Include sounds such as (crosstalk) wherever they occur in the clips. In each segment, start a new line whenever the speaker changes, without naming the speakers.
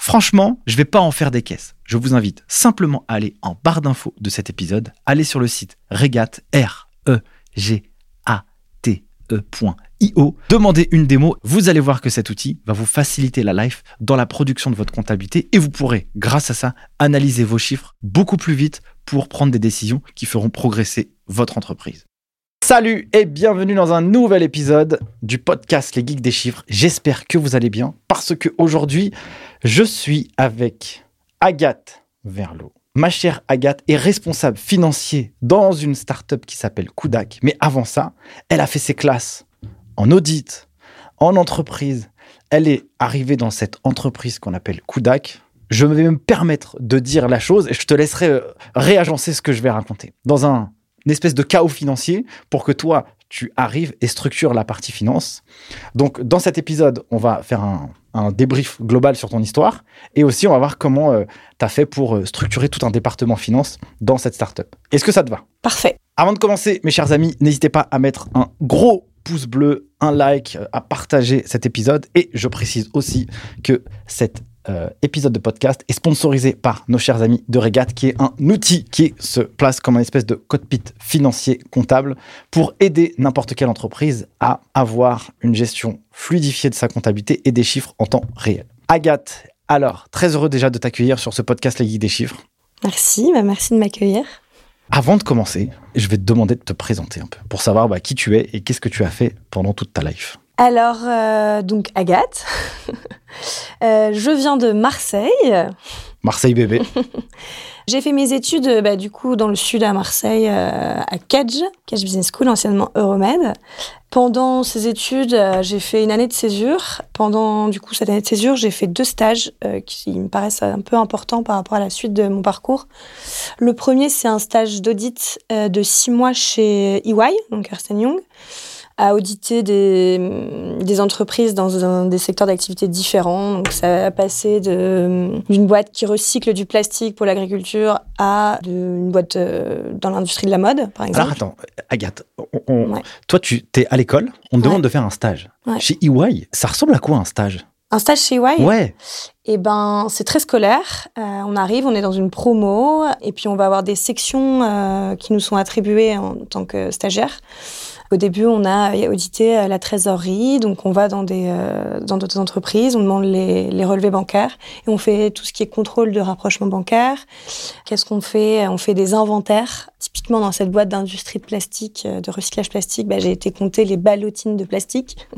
Franchement, je ne vais pas en faire des caisses. Je vous invite simplement à aller en barre d'infos de cet épisode, aller sur le site regat r e demandez une démo, vous allez voir que cet outil va vous faciliter la life dans la production de votre comptabilité et vous pourrez grâce à ça analyser vos chiffres beaucoup plus vite pour prendre des décisions qui feront progresser votre entreprise. Salut et bienvenue dans un nouvel épisode du podcast Les Geeks des chiffres. J'espère que vous allez bien parce que aujourd'hui, je suis avec Agathe Verlot. Ma chère Agathe est responsable financier dans une start-up qui s'appelle Kudak. Mais avant ça, elle a fait ses classes en audit, en entreprise. Elle est arrivée dans cette entreprise qu'on appelle Kudak. Je vais me permettre de dire la chose et je te laisserai euh, réagencer ce que je vais raconter. Dans un une espèce de chaos financier pour que toi, tu arrives et structures la partie finance. Donc, dans cet épisode, on va faire un, débrief global sur ton histoire et aussi on va voir comment euh, tu as fait pour euh, structurer tout un département finance dans cette startup. Est-ce que ça te va?
Parfait.
Avant de commencer, mes chers amis, n'hésitez pas à mettre un gros pouce bleu, un like, euh, à partager cet épisode. Et je précise aussi que cette euh, épisode de podcast est sponsorisé par nos chers amis de Regat, qui est un outil qui se place comme un espèce de cockpit financier comptable pour aider n'importe quelle entreprise à avoir une gestion fluidifiée de sa comptabilité et des chiffres en temps réel. Agathe, alors, très heureux déjà de t'accueillir sur ce podcast Les Guides des chiffres.
Merci, bah merci de m'accueillir.
Avant de commencer, je vais te demander de te présenter un peu pour savoir bah, qui tu es et qu'est-ce que tu as fait pendant toute ta life.
Alors, euh, donc Agathe, (laughs) euh, je viens de Marseille.
Marseille bébé. (laughs)
J'ai fait mes études bah, du coup dans le sud à Marseille, euh, à Kedge, Kedge Business School, anciennement Euromed. Pendant ces études, j'ai fait une année de césure. Pendant du coup cette année de césure, j'ai fait deux stages qui me paraissent un peu importants par rapport à la suite de mon parcours. Le premier, c'est un stage d'audit de six mois chez EY, donc Ernst Young à auditer des, des entreprises dans des secteurs d'activité différents. Donc ça a passé d'une boîte qui recycle du plastique pour l'agriculture à une boîte euh, dans l'industrie de la mode, par exemple.
Alors attends, Agathe, toi tu es à l'école, on te demande de faire un stage. Chez EY, ça ressemble à quoi un stage?
Un stage chez EY
Ouais.
Eh ben, c'est très scolaire. Euh, on arrive, on est dans une promo, et puis on va avoir des sections euh, qui nous sont attribuées en tant que stagiaires. Au début, on a audité euh, la trésorerie, donc on va dans des euh, dans d'autres entreprises, on demande les, les, relevés bancaires et on fait tout ce qui est contrôle de rapprochement bancaire. Qu'est-ce qu'on fait? On fait des inventaires. Typiquement dans cette boîte d'industrie de plastique, euh, de recyclage plastique, bah, j'ai été compter les ballotines de plastique.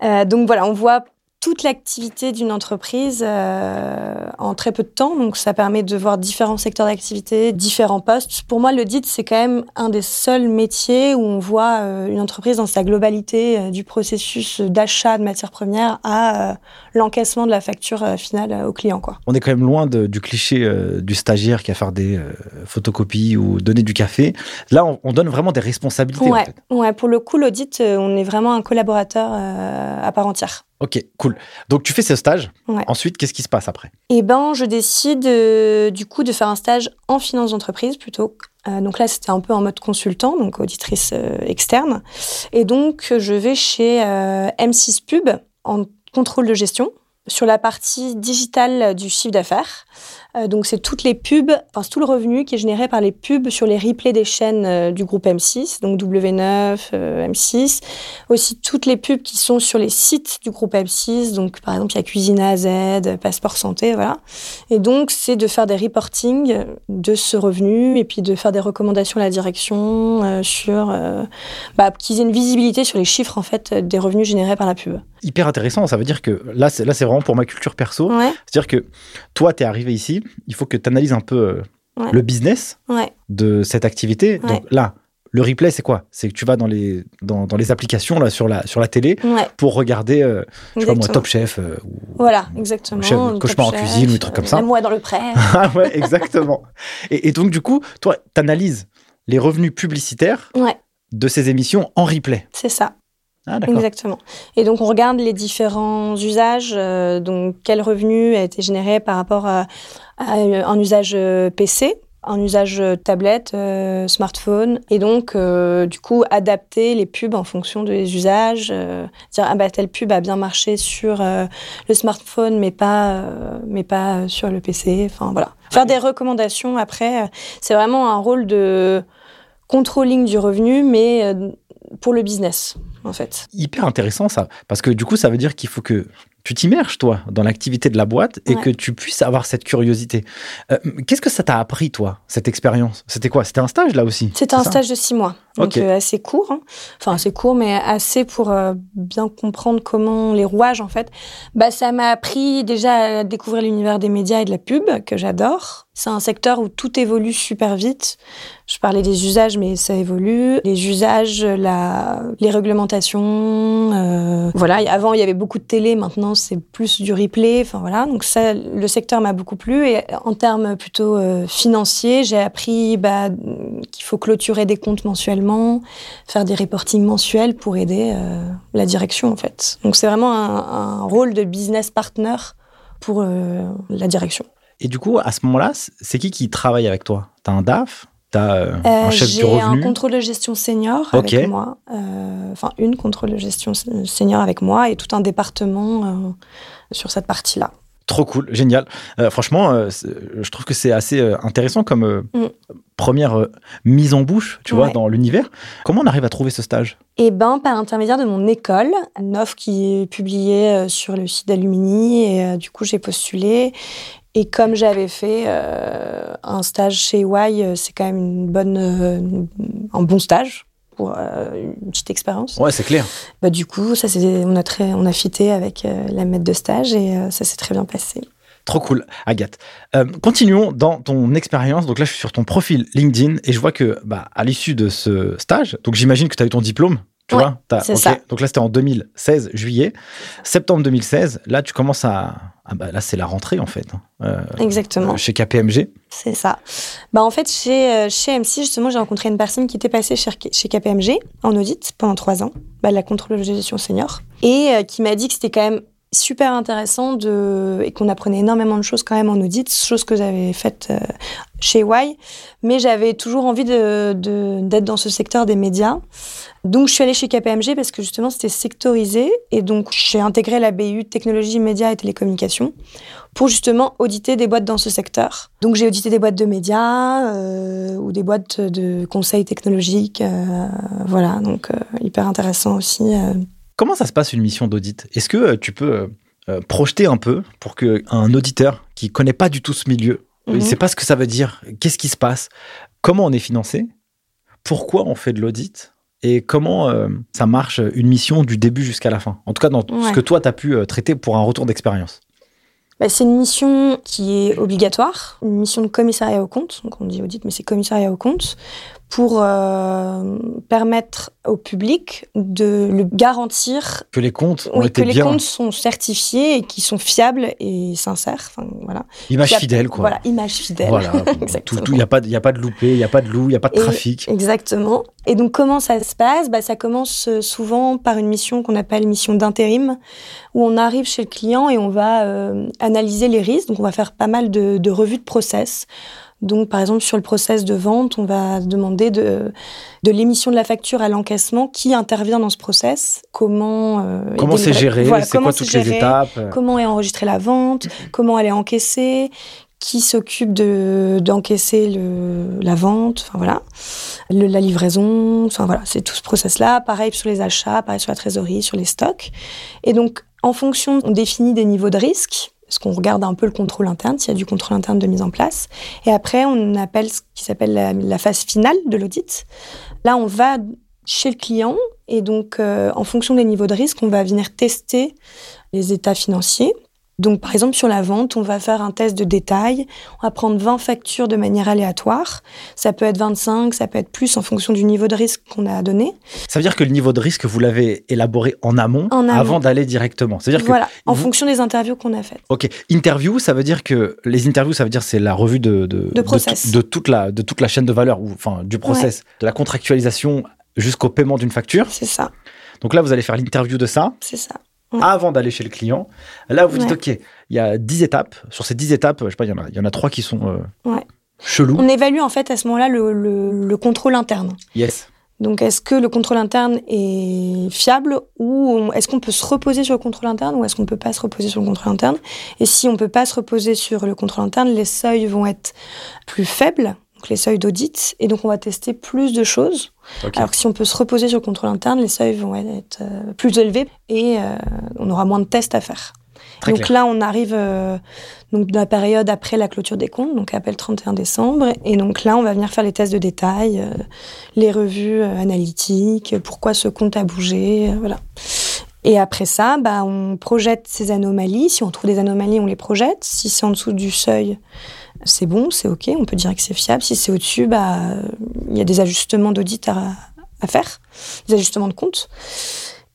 (laughs) donc voilà, on voit toute l'activité d'une entreprise euh, en très peu de temps. Donc, ça permet de voir différents secteurs d'activité, différents postes. Pour moi, l'audit, c'est quand même un des seuls métiers où on voit euh, une entreprise dans sa globalité, euh, du processus d'achat de matières premières à l'encaissement de la facture finale au client. Quoi.
On est quand même loin de- du cliché du stagiaire qui a faire des photocopies ou donner du café. Là, on, on donne vraiment des responsabilités. en
Ouais,
fait.
ouais, pour le coup, l'audit, on est vraiment un collaborateur à part entière.
Ok, cool. Donc tu fais ce stage.
Ouais.
Ensuite, qu'est-ce qui se passe après?
Et ben, je décide euh, du coup de faire un stage en finance d'entreprise plutôt. Euh, donc là, c'était un peu en mode consultant, donc auditrice euh, externe. Et donc, je vais chez euh, M6 Pub en contrôle de gestion sur la partie digitale du chiffre d'affaires. Euh, donc, c'est toutes les pubs, enfin, c'est tout le revenu qui est généré par les pubs sur les replays des chaînes euh, du groupe M6, donc W9, euh, M6. Aussi, toutes les pubs qui sont sur les sites du groupe M6. Donc, par exemple, il y a Cuisine à Z, Passeport Santé, voilà. Et donc, c'est de faire des reportings de ce revenu et puis de faire des recommandations à la direction euh, sur euh, bah, qu'ils aient une visibilité sur les chiffres en fait des revenus générés par la pub.
Hyper intéressant. Ça veut dire que là, c'est là, c'est vraiment pour ma culture perso.
Ouais,
C'est-à-dire que toi, tu es arrivé ici. Il faut que tu analyses un peu euh,
Ouais.
le business
ouais,
de cette activité.
Ouais.
Donc là, le replay, c'est quoi? C'est que tu vas dans les, dans, dans les applications là, sur, la, sur la télé
ouais.
pour regarder, euh, je sais pas moi. Top Chef. euh, ou...
Voilà, exactement.
Chef, cauchemar en
Chef,
cuisine ou des trucs comme ça.
euh, Moi dans le prêt. (laughs)
Ah ouais, exactement. et, et donc, du coup, toi, tu analyses les revenus publicitaires
Ouais,
de ces émissions en replay.
c'est ça.
Ah.
Exactement. Et donc, on regarde les différents usages. euh, donc, quel revenu a été généré par rapport à, à un usage euh, PC, un usage euh, tablette, euh, smartphone. Et donc, euh, du coup, adapter les pubs en fonction des usages. euh, dire, ah bah, telle pub a bien marché sur euh, le smartphone, mais pas, euh, mais pas sur le PC. Enfin, voilà. Faire des recommandations après. euh, c'est vraiment un rôle de controlling du revenu, mais euh, pour le business, en fait.
Hyper intéressant ça, parce que du coup, ça veut dire qu'il faut que tu t'immerges, toi, dans l'activité de la boîte et
Ouais.
que tu puisses avoir cette curiosité. Euh, Qu'est-ce que ça t'a appris, toi, cette expérience? C'était quoi? C'était un stage, là aussi?
C'était un stage de six mois, donc euh, assez court. hein. Enfin, assez court, mais assez pour euh, bien comprendre comment les rouages, en fait. Bah, ça m'a appris déjà à découvrir l'univers des médias et de la pub, que j'adore. C'est un secteur où tout évolue super vite. Je parlais des usages, mais ça évolue. Les usages, la, les réglementations. euh, voilà. Avant, il y avait beaucoup de télé. Maintenant, c'est plus du replay. Enfin voilà. Donc ça, le secteur m'a beaucoup plu. Et en termes plutôt financiers, j'ai appris bah, qu'il faut clôturer des comptes mensuellement, faire des reportings mensuels pour aider euh, la direction en fait. Donc c'est vraiment un, un rôle de business partner pour euh, la direction.
Et du coup, à ce moment-là, c'est qui qui travaille avec toi? T'as un DAF? T'as euh, un
Euh,
chef du
J'ai un
revenu?
contrôle de gestion senior avec moi, euh, enfin une contrôle de gestion senior avec moi et tout un département euh, sur cette partie-là.
Trop cool, génial. Euh, franchement, euh, je trouve que c'est assez euh, intéressant comme
Mm.
première mise en bouche, tu vois, dans l'univers. Comment on arrive à trouver ce stage?
Et ben par l'intermédiaire de mon école, une offre qui est publiée sur le site d'Alumini et du coup j'ai postulé. Et comme j'avais fait euh, un stage chez Y, c'est quand même une bonne, euh, un bon stage pour euh, une petite expérience.
Ouais, c'est clair.
Bah, du coup, ça on a très, on a fité avec euh, la maître de stage et euh, ça s'est très bien passé.
Trop cool, Agathe. Continuons dans ton expérience. Donc là, je suis sur ton profil LinkedIn et je vois que, bah, à l'issue de ce stage, donc j'imagine que tu as eu ton diplôme. Tu
Ouais,
vois
ça.
Donc là, c'était en 2016, juillet. Septembre 2016, là, tu commences à. Ah bah, là, c'est la rentrée, en fait. hein. Euh,
Exactement.
euh, chez KPMG.
C'est ça. Bah en fait, chez, euh, chez MC, justement, j'ai rencontré une personne qui était passée chez, chez KPMG en audit pendant trois ans, bah, la contrôle de gestion senior, et euh, qui m'a dit que c'était quand même super intéressant et qu'on apprenait énormément de choses quand même en audit, chose que j'avais faite euh, chez Y, mais j'avais toujours envie d'être dans ce secteur des médias. Donc, je suis allée chez KPMG parce que justement, c'était sectorisé. Et donc, j'ai intégré la BU Technologie, Médias et Télécommunications pour justement auditer des boîtes dans ce secteur. Donc, j'ai audité des boîtes de médias euh, ou des boîtes de conseils technologiques. euh, voilà, donc hyper intéressant aussi.
Comment ça se passe une mission d'audit? Est-ce que euh, tu peux euh, euh, projeter un peu pour qu'un auditeur qui connaît pas du tout ce milieu, il
Mhm.
sait pas ce que ça veut dire, qu'est-ce qui se passe, comment on est financé, pourquoi on fait de l'audit et comment euh, ça marche une mission du début jusqu'à la fin? En tout cas, dans ce que toi, tu as pu euh, traiter pour un retour d'expérience.
Bah, c'est une mission qui est obligatoire, une mission de commissariat au compte. Donc on dit audit, mais c'est commissariat au compte pour euh, permettre au public de le garantir
Que les comptes ont
oui,
été
que les comptes sont certifiés et qui sont fiables et sincères. Enfin, voilà.
image fidèle, quoi.
Voilà, image fidèle.
Voilà. (laughs)
Exactement.
Il n'y a, pas de- y a pas de loupé, il n'y a pas de loup, il n'y a pas de
Et-
trafic.
Exactement. Et donc, comment ça se passe? Bah, Ça commence euh, souvent par une mission qu'on appelle mission d'intérim, où on arrive chez le client et on va euh, analyser les risques. Donc, on va faire pas mal de, de revues de process. Donc, par exemple, sur le process de vente, on va demander de, de l'émission de la facture à l'encaissement, qui intervient dans ce process, comment... euh,
Comment c'est géré?
Voilà,
C'est quoi toutes les étapes?
Comment est enregistrée la vente? Comment elle est encaissée? Qui s'occupe de d'encaisser le la vente? Enfin voilà, Le- la livraison? Enfin voilà, c'est tout ce process-là. Pareil sur les achats, pareil sur la trésorerie, sur les stocks. Et donc en fonction, on définit des niveaux de risque. Parce qu'on regarde un peu le contrôle interne, s'il y a du contrôle interne de mise en place. Et après, on appelle ce qui s'appelle la, phase finale de l'audit. Là, on va chez le client et donc, euh, en fonction des niveaux de risque, on va venir tester les états financiers. Donc, par exemple, sur la vente, on va faire un test de détail. On va prendre 20 factures de manière aléatoire. Ça peut être 25, ça peut être plus en fonction du niveau de risque qu'on a donné.
Ça veut dire que le niveau de risque, vous l'avez élaboré en amont,
En amont.
avant d'aller directement. C'est-à-dire que
Voilà, en
vous-
fonction des interviews qu'on a faites.
Ok, interview, ça veut dire que les interviews, ça veut dire c'est la revue de de,
De process.
de toute la de toute la chaîne de valeur ou enfin du process, de la contractualisation jusqu'au paiement d'une facture.
C'est ça,
Donc là, vous allez faire l'interview de ça
c'est ça.
Avant d'aller chez le client. Là, vous dites
Ouais.
ok, il y a 10 étapes. Sur ces 10 étapes, je sais pas, il y en a il y en a trois qui sont euh,
Ouais.
chelous.
On évalue en fait à ce moment-là le, le- le contrôle interne.
Yes.
Donc, est-ce que le contrôle interne est fiable ou est-ce qu'on peut se reposer sur le contrôle interne ou est-ce qu'on ne peut pas se reposer sur le contrôle interne? Et si on ne peut pas se reposer sur le contrôle interne, les seuils vont être plus faibles, donc les seuils d'audit, et donc on va tester plus de choses. Alors que si on peut se reposer sur le contrôle interne, les seuils vont être euh, plus élevés et euh, on aura moins de tests à faire.
Très
donc
clair.
là, on arrive euh, donc dans la période après la clôture des comptes, donc après le 31 décembre. Et donc là, on va venir faire les tests de détail, euh, les revues euh, analytiques, pourquoi ce compte a bougé, voilà. Et après ça, bah, on projette ces anomalies. Si on trouve des anomalies, on les projette. Si c'est en dessous du seuil, c'est bon, c'est OK. On peut dire que c'est fiable. Si c'est au-dessus, bah, euh, il y a des ajustements d'audit à, faire, des ajustements de compte.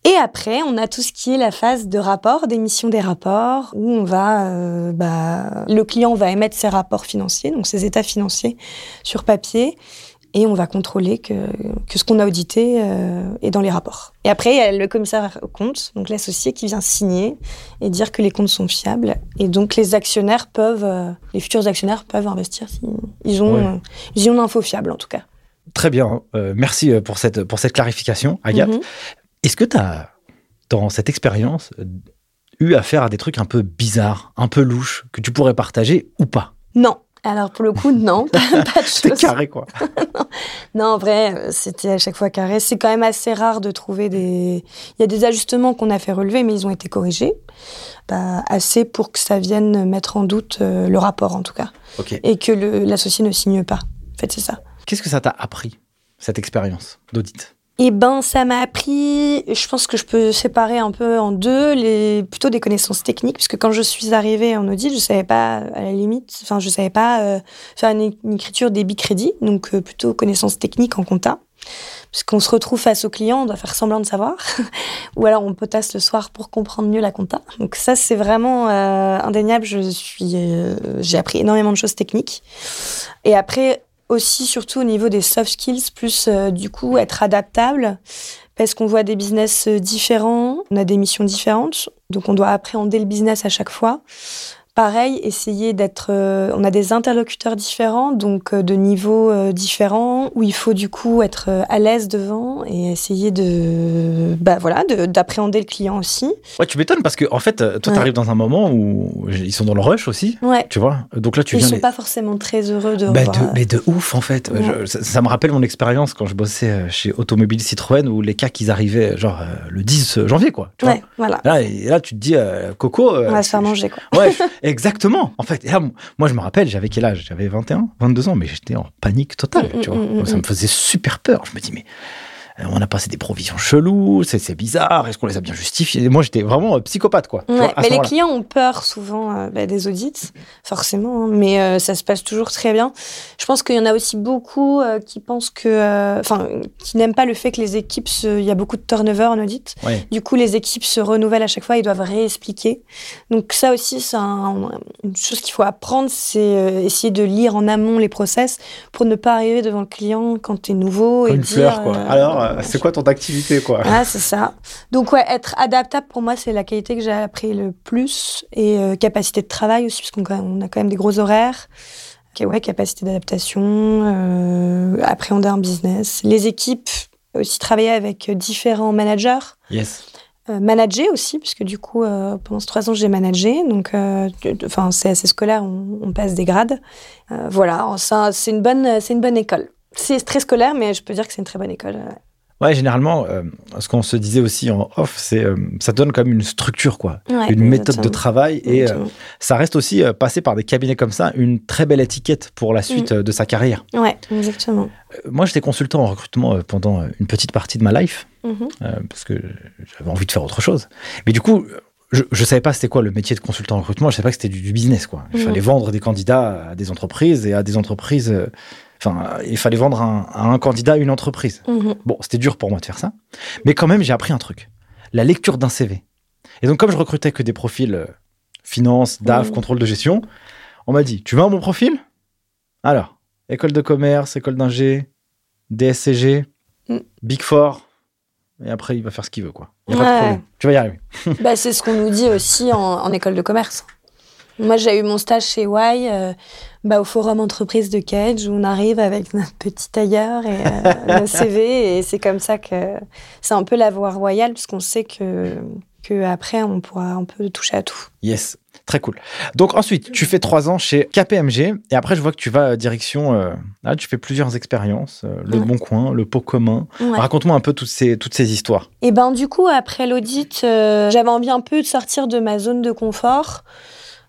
Et après, on a tout ce qui est la phase de rapport, d'émission des rapports, où on va, euh, bah, le client va émettre ses rapports financiers, donc ses états financiers sur papier, et on va contrôler que, que ce qu'on a audité euh, est dans les rapports. Et après, il y a le commissaire au compte, donc l'associé qui vient signer et dire que les comptes sont fiables. Et donc les actionnaires peuvent, euh, les futurs actionnaires peuvent investir s'ils ils ont,
Ouais.
euh, ils ont une info fiable en tout cas.
Très bien. Merci pour cette pour cette clarification, Agathe.
Mhm.
Est-ce que tu as, dans cette expérience, eu affaire à des trucs un peu bizarres, un peu louches, que tu pourrais partager ou pas?
Non. Alors pour le coup, non, (laughs) pas, pas de
C'était
choses.
carré, quoi. (laughs)
Non, en vrai, euh, c'était à chaque fois carré. C'est quand même assez rare de trouver des. Il y a des ajustements qu'on a fait relever, mais ils ont été corrigés. Pas assez pour que ça vienne mettre en doute euh, le rapport, en tout cas. Et que l'associé ne signe pas. En fait, c'est ça.
Qu'est-ce que ça t'a appris, cette expérience d'audit?
Eh ben, ça m'a appris, je pense que je peux séparer un peu en deux, les, plutôt des connaissances techniques, puisque quand je suis arrivée en audit, je savais pas, à la limite, enfin, je savais pas euh, faire une, une écriture débit crédit, donc euh, plutôt connaissances techniques en compta. Puisqu'on se retrouve face au client, on doit faire semblant de savoir, (laughs) ou alors on potasse le soir pour comprendre mieux la compta. Donc ça, c'est vraiment euh, indéniable. Je suis, euh, j'ai appris énormément de choses techniques. Et après, aussi surtout au niveau des soft skills, plus euh, du coup être adaptable, parce qu'on voit des business euh, différents, on a des missions différentes, donc on doit appréhender le business à chaque fois. Pareil, essayer d'être. euh, on a des interlocuteurs différents, donc euh, de niveaux euh, différents, où il faut du coup être à l'aise devant et essayer de, bah voilà, de- d'appréhender le client aussi.
Ouais, tu m'étonnes parce que, en fait, toi,
Ouais.
t'arrives dans un moment où ils sont dans le rush aussi,
Ouais.
tu vois. Donc là, tu
Ils
viens.
sont
les-
pas forcément très heureux de.
Bah,
revoir,
de, mais de ouf en fait.
Ouais.
Je- ça, ça me rappelle mon expérience quand je bossais chez Automobile Citroën où les cas ils arrivaient genre le 10 janvier quoi. Tu vois.
Ouais, voilà.
Là, et là tu te dis Coco.
On va se faire manger, quoi.
Ouais, (laughs) exactement. En fait, là, moi je me rappelle, j'avais quel âge? J'avais 21, 22 ans, mais j'étais en panique totale.
Mm,
tu
mm,
vois.
mm,
ça me faisait super peur. Je me dis mais on a passé des provisions cheloues, c'est bizarre, est-ce qu'on les a bien justifiées? Moi, j'étais vraiment euh, psychopathe, quoi.
mais les clients ont peur souvent euh, bah, des audits, forcément, hein, mais ça se passe toujours très bien. Je pense qu'il y en a aussi beaucoup qui pensent que, enfin, qui n'aiment pas le fait que les équipes, il y a beaucoup de turnover en audit. Du coup, les équipes se renouvellent à chaque fois, ils doivent réexpliquer. Donc ça aussi, c'est une chose qu'il faut apprendre, c'est essayer de lire en amont les process pour ne pas arriver devant le client quand tu es nouveau
et une dire. Fleur, quoi. Alors, euh, c'est quoi ton activité, quoi?
Ah, c'est ça. Donc, ouais, être adaptable, pour moi, c'est la qualité que j'ai appris le plus. Et euh, capacité de travail aussi, parce qu'on a quand même des gros horaires. ouais, capacité d'adaptation, euh, appréhender un business. Les équipes, aussi travailler avec différents managers.
Yes.
manager aussi, puisque du coup, pendant ces trois ans, j'ai managé. Donc, enfin, c'est assez scolaire, on, on, passe des grades. voilà, c'est une, bonne, une bonne école. C'est très scolaire, mais je peux dire que c'est une très bonne école.
Ouais, généralement, euh, ce qu'on se disait aussi en off, c'est euh, ça donne comme une structure, quoi, une méthode de travail, et euh, ça reste aussi passé par des cabinets comme ça une très belle étiquette pour la suite mm. de sa carrière.
Ouais, exactement.
moi, j'étais consultant en recrutement pendant une petite partie de ma life
mm-hmm.
parce que j'avais envie de faire autre chose. Mais du coup, je, je savais pas c'était quoi le métier de consultant en recrutement. Je savais pas que c'était du, business, quoi. Il mm. fallait vendre des candidats à des entreprises et à des entreprises Enfin, il fallait vendre à un candidat une entreprise.
Mhm.
Bon, c'était dur pour moi de faire ça. Mais quand même, j'ai appris un truc. La lecture d'un CV. Et donc, comme je recrutais que des profils euh, finance, DAF, mhm. contrôle de gestion, on m'a dit, tu veux un bon profil? Alors, école de commerce, école d'ingé, DSCG, mm. Big Four. Et après, il va faire ce qu'il veut, quoi. Il n'y a pas de problème. Tu vas y arriver. (laughs)
bah, c'est ce qu'on nous dit aussi en, école de commerce. Moi, j'ai eu mon stage chez Y. Euh, bah, au forum entreprise de Cage où on arrive avec notre petit tailleur et euh, (laughs) nos CV et c'est comme ça que c'est un peu la voie royale parce qu'on sait que que après on pourra un peu toucher à tout.
Yes. Très cool. Donc ensuite, tu fais trois ans chez KPMG et après je vois que tu vas direction, euh, là tu fais plusieurs expériences, euh, le Bon Coin, le pot commun. Raconte-moi un peu toutes ces, toutes ces histoires.
Et eh ben du coup après l'audit, j'avais envie un peu de sortir de ma zone de confort.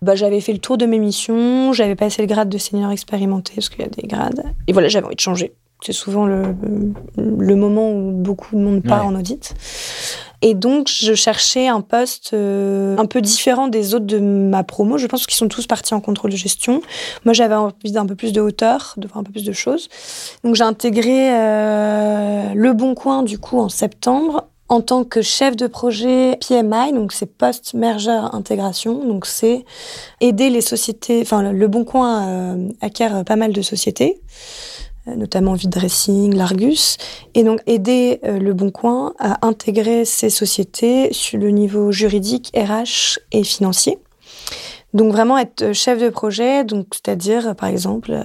Bah, j'avais fait le tour de mes missions, j'avais passé le grade de senior expérimenté, parce qu'il y a des grades. Et voilà, j'avais envie de changer. C'est souvent le, le, moment où beaucoup de monde part en audit. Et donc, je cherchais un poste euh, un peu différent des autres de ma promo. Je pense qu'ils sont tous partis en contrôle de gestion. Moi, j'avais envie d'un peu plus de hauteur, de voir un peu plus de choses. Donc, j'ai intégré euh, Le Bon Coin, du coup, en septembre, en tant que chef de projet PMI, donc c'est post-merger intégration, donc c'est aider les sociétés, enfin le Bon Coin euh, acquiert pas mal de sociétés, euh, notamment Vide Dressing, Largus, et donc aider euh, le Bon Coin à intégrer ces sociétés sur le niveau juridique, RH et financier. Donc vraiment être chef de projet, donc c'est-à-dire par exemple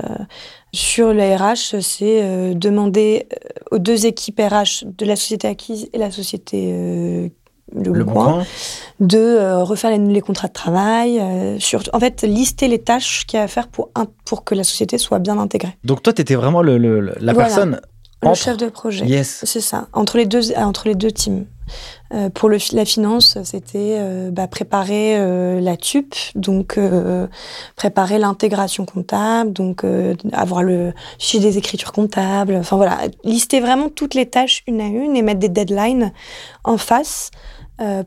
sur le RH, c'est euh, demander euh, aux deux équipes RH de la société acquise et la société euh, le, coin, de refaire les, contrats de travail, sur, en fait, lister les tâches qu'il y a à faire pour, pour que la société soit bien intégrée.
Donc toi, tu étais vraiment le, la personne...
Le chef de projet.
Yes.
C'est ça, entre les deux, entre les deux teams. Euh, pour la finance, c'était euh, bah, préparer euh, la TUP, donc préparer l'intégration comptable, donc avoir le fichier des écritures comptables, enfin voilà, lister vraiment toutes les tâches une à une et mettre des deadlines en face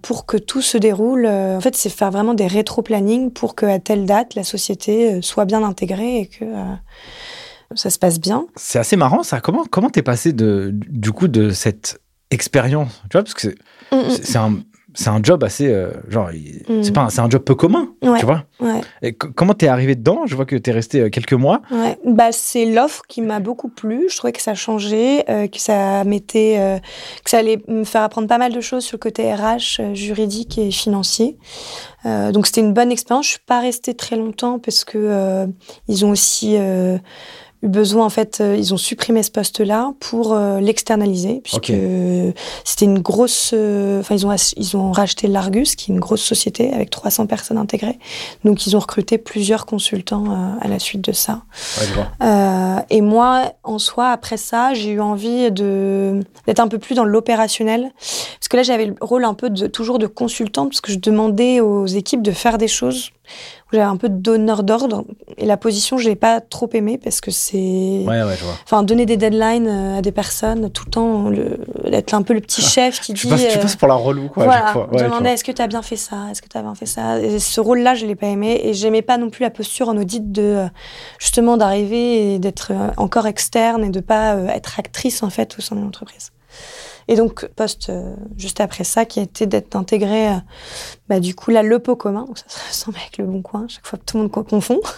pour que tout se déroule. en fait, c'est faire vraiment des rétro-planning pour qu'à telle date, la société soit bien intégrée et que ça se passe bien.
C'est assez marrant ça. Comment comment t'es passé de du coup de cette expérience, tu vois, parce que c'est mm, mm. un c'est un job assez euh, genre mm. c'est pas c'est un job peu commun tu vois
ouais.
et comment t'es arrivé dedans? Je vois que t'es resté euh, quelques mois
ouais. bah c'est l'offre qui m'a beaucoup plu je trouvais que ça changeait euh, que ça mettait que ça allait me faire apprendre pas mal de choses sur le côté RH juridique et financier donc c'était une bonne expérience je suis pas restée très longtemps parce que ils ont aussi eu besoin, en fait, euh, ils ont supprimé ce poste-là pour euh, l'externaliser, puisque c'était une grosse. Euh, enfin, ils ont ils ont racheté l'Argus, qui est une grosse société avec 300 personnes intégrées. Donc, ils ont recruté plusieurs consultants à la suite de ça. et moi, en soi, après ça, j'ai eu envie de d'être un peu plus dans l'opérationnel, parce que là, j'avais le rôle un peu de toujours de consultante, parce que je demandais aux équipes de faire des choses j'avais un peu de donneur d'ordre. Et la position, je l'ai pas trop aimée parce que c'est.
Ouais, ouais, je vois.
Enfin, donner des deadlines euh, à des personnes tout le temps, le... être un peu le petit chef qui
Tu
dit.
passes, tu
euh,
passes pour la relou, quoi,
voilà,
chaque fois. Ouais,
demander est-ce que tu as bien fait ça, est-ce que tu as bien fait ça? Et ce rôle-là, je l'ai pas aimé et j'aimais pas non plus la posture en audit de euh, justement d'arriver et d'être encore externe et de pas être actrice en fait au sein de l'entreprise. Et donc poste euh, juste après ça qui a été d'être intégré euh, bah, du coup là le pot commun donc ça se ressemble avec le bon coin chaque fois tout le monde co- confond (laughs)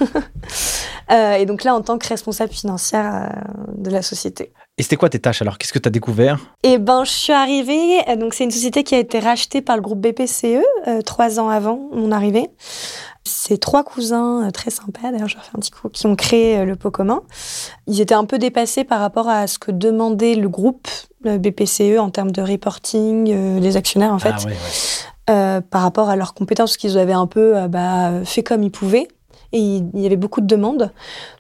Euh, et donc là en tant que responsable financière de la société.
Et c'était quoi tes tâches alors? Qu'est-ce que tu as découvert?
Et ben, je suis arrivée. Donc, c'est une société qui a été rachetée par le groupe BPCE trois ans avant mon arrivée. C'est trois cousins euh, très sympas, d'ailleurs, je leur fais un petit coup, qui ont créé euh, le pot commun. Ils étaient un peu dépassés par rapport à ce que demandait le groupe le BPCE en termes de reporting, euh, les actionnaires en fait,
Ah ouais, ouais.
euh, par rapport à leurs compétences, parce qu'ils avaient un peu euh, bah, fait comme ils pouvaient. Et il y avait beaucoup de demandes.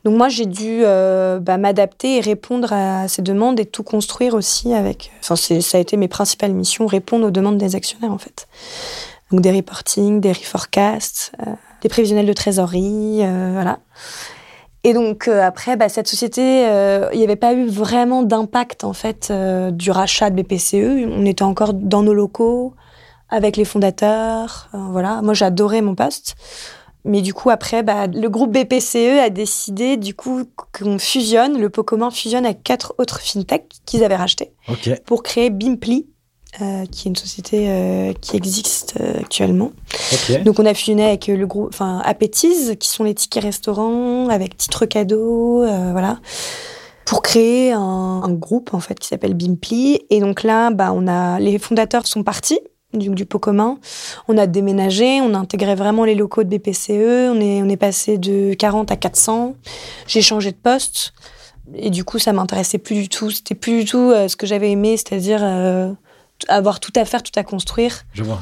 Donc moi, j'ai dû euh, bah, m'adapter et répondre à ces demandes et tout construire aussi avec... Enfin, ça a été mes principales missions, répondre aux demandes des actionnaires, en fait. Donc des reporting, des reforecasts, euh, des prévisionnels de trésorerie, euh, voilà. Et donc euh, après, bah, cette société, euh, il n'y avait pas eu vraiment d'impact, en fait, euh, du rachat de BPCE. On était encore dans nos locaux, avec les fondateurs, voilà. Moi, j'adorais mon poste. Mais du coup, après, bah, le groupe BPCE a décidé du coup qu'on fusionne, le pot commun fusionne avec quatre autres fintech qu'ils avaient rachetés pour créer Bimply, euh, qui est une société euh, qui existe euh, actuellement. Donc on a fusionné avec le groupe, enfin Appetiz, qui sont les tickets restaurants, avec titres cadeaux, voilà, pour créer un, un groupe en fait qui s'appelle Bimply. Et donc là, bah on a les fondateurs sont partis du, du pot commun. On a déménagé, on a intégré vraiment les locaux de BPCE. On est on est passé de 40 à 400. J'ai changé de poste. Et du coup, ça m'intéressait plus du tout. C'était plus du tout ce que j'avais aimé, c'est-à-dire avoir tout à faire, tout à construire.
Je vois.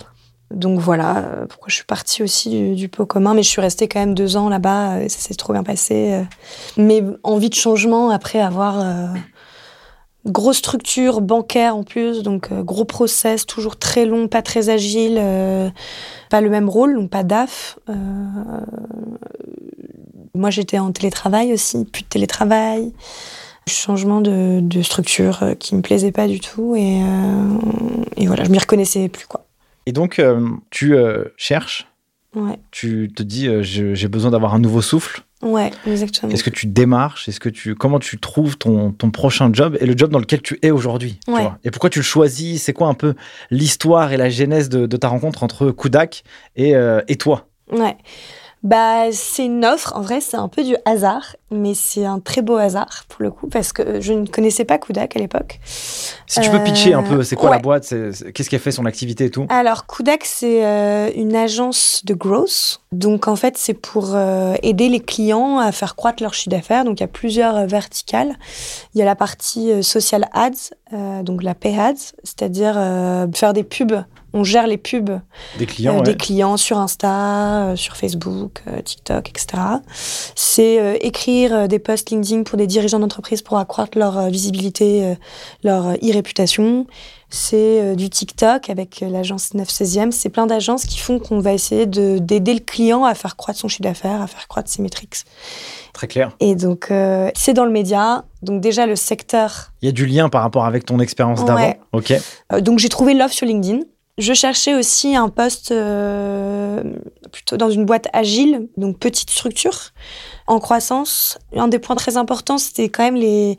Donc voilà euh, pourquoi je suis partie aussi du, du pot commun, mais je suis restée quand même deux ans là-bas, euh, ça s'est trop bien passé. euh. Mais envie de changement après avoir euh, grosse structure bancaire en plus, donc euh, gros process, toujours très long, pas très agile, euh, pas le même rôle, donc pas DAF. moi j'étais en télétravail aussi, plus de télétravail. Changement de, de structure euh, qui me plaisait pas du tout et, euh, et voilà, je m'y reconnaissais plus quoi.
Et donc, euh, tu euh, cherches,
Ouais.
tu te dis, j'ai besoin d'avoir un nouveau souffle.
Ouais, exactement.
Est-ce que tu démarches? Est-ce que tu comment tu trouves ton, ton prochain job et le job dans lequel tu es aujourd'hui
Ouais.
Et pourquoi tu le choisis? C'est quoi un peu l'histoire et la genèse de, de ta rencontre entre Kudak et, et toi?
Ouais. Bah, c'est une offre. En vrai, c'est un peu du hasard, mais c'est un très beau hasard pour le coup parce que je ne connaissais pas Kudak à l'époque.
Si tu peux pitcher un
Euh,
peu, c'est quoi la boîte Qu'est-ce qu'elle fait, son activité et tout?
Alors, Kudak, c'est euh, une agence de growth. Donc, en fait, c'est pour euh, aider les clients à faire croître leur chiffre d'affaires. Donc, il y a plusieurs euh, verticales. Il y a la partie euh, social ads, euh, donc la pay ads, c'est-à-dire euh, faire des pubs. On gère les pubs
Des clients
euh,
ouais.
des clients sur Insta, euh, sur Facebook, euh, TikTok, etc. C'est écrire des posts LinkedIn pour des dirigeants d'entreprise pour accroître leur visibilité, leur e-réputation. C'est euh, du TikTok avec euh, l'agence 9 16e. C'est plein d'agences qui font qu'on va essayer de- d'aider le client à faire croître son chiffre d'affaires, à faire croître ses métriques.
Très clair.
Et donc, euh, c'est dans le média. Donc, déjà, le secteur
Il y a du lien par rapport avec ton expérience d'avant.
Ouais.
Ok.
Donc j'ai trouvé l'offre sur LinkedIn. Je cherchais aussi un poste euh, plutôt dans une boîte agile, donc petite structure, en croissance. Un des points très importants, c'était quand même les,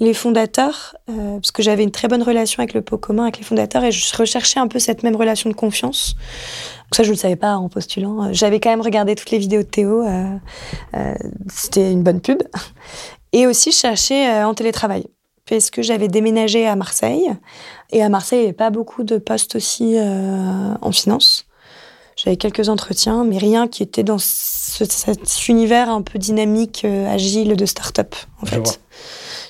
les fondateurs, euh, parce que j'avais une très bonne relation avec le pot commun, avec les fondateurs, et je recherchais un peu cette même relation de confiance. Ça, je ne le savais pas en postulant. Euh, J'avais quand même regardé toutes les vidéos de Théo. euh, euh, c'était une bonne pub. Et aussi, je cherchais euh, en télétravail parce que j'avais déménagé à Marseille. Et à Marseille, il n'y avait pas beaucoup de postes aussi euh, en finance. J'avais quelques entretiens, mais rien qui était dans ce- cet univers un peu dynamique, euh, agile de start-up, en
Je
fait.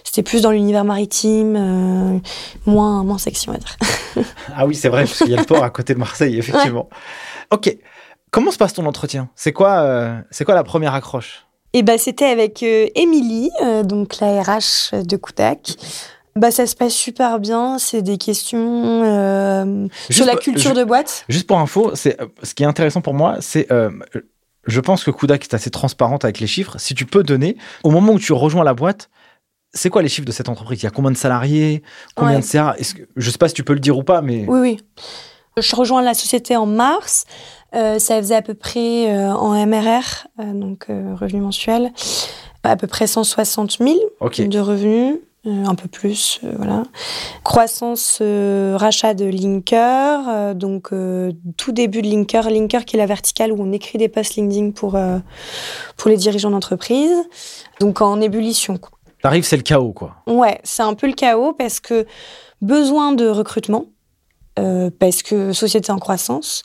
C'était plus dans l'univers maritime, euh, moins, moins sexy, on va dire. (laughs)
Ah oui, c'est vrai, parce qu'il y a le port à côté de Marseille, effectivement. Ok. Comment se passe ton entretien? C'est quoi, c'est quoi la première accroche?
Et bah, c'était avec euh, Émilie, euh, donc la RH de Kudak. Bah, ça se passe super bien. C'est des questions euh, sur la culture de boîte.
Juste pour info, c'est ce qui est intéressant pour moi, c'est Je pense que Kudak est assez transparente avec les chiffres. Si tu peux donner, au moment où tu rejoins la boîte, c'est quoi les chiffres de cette entreprise? Il y a combien de salariés? Combien
Ouais.
de CA que, Je sais pas si tu peux le dire ou pas, mais
Oui, oui. Je rejoins la société en mars. Euh, ça faisait à peu près euh, en MRR, euh, donc revenu mensuel, à peu près 160 000
ok.
de revenus, un peu plus, voilà. Croissance, rachat de Linker, donc tout début de Linker, Linker qui est la verticale où on écrit des posts LinkedIn pour, pour les dirigeants d'entreprise, donc en ébullition. quoi.
T'arrives, c'est le chaos, quoi.
Ouais, c'est un peu le chaos parce que besoin de recrutement, euh, parce que société en croissance,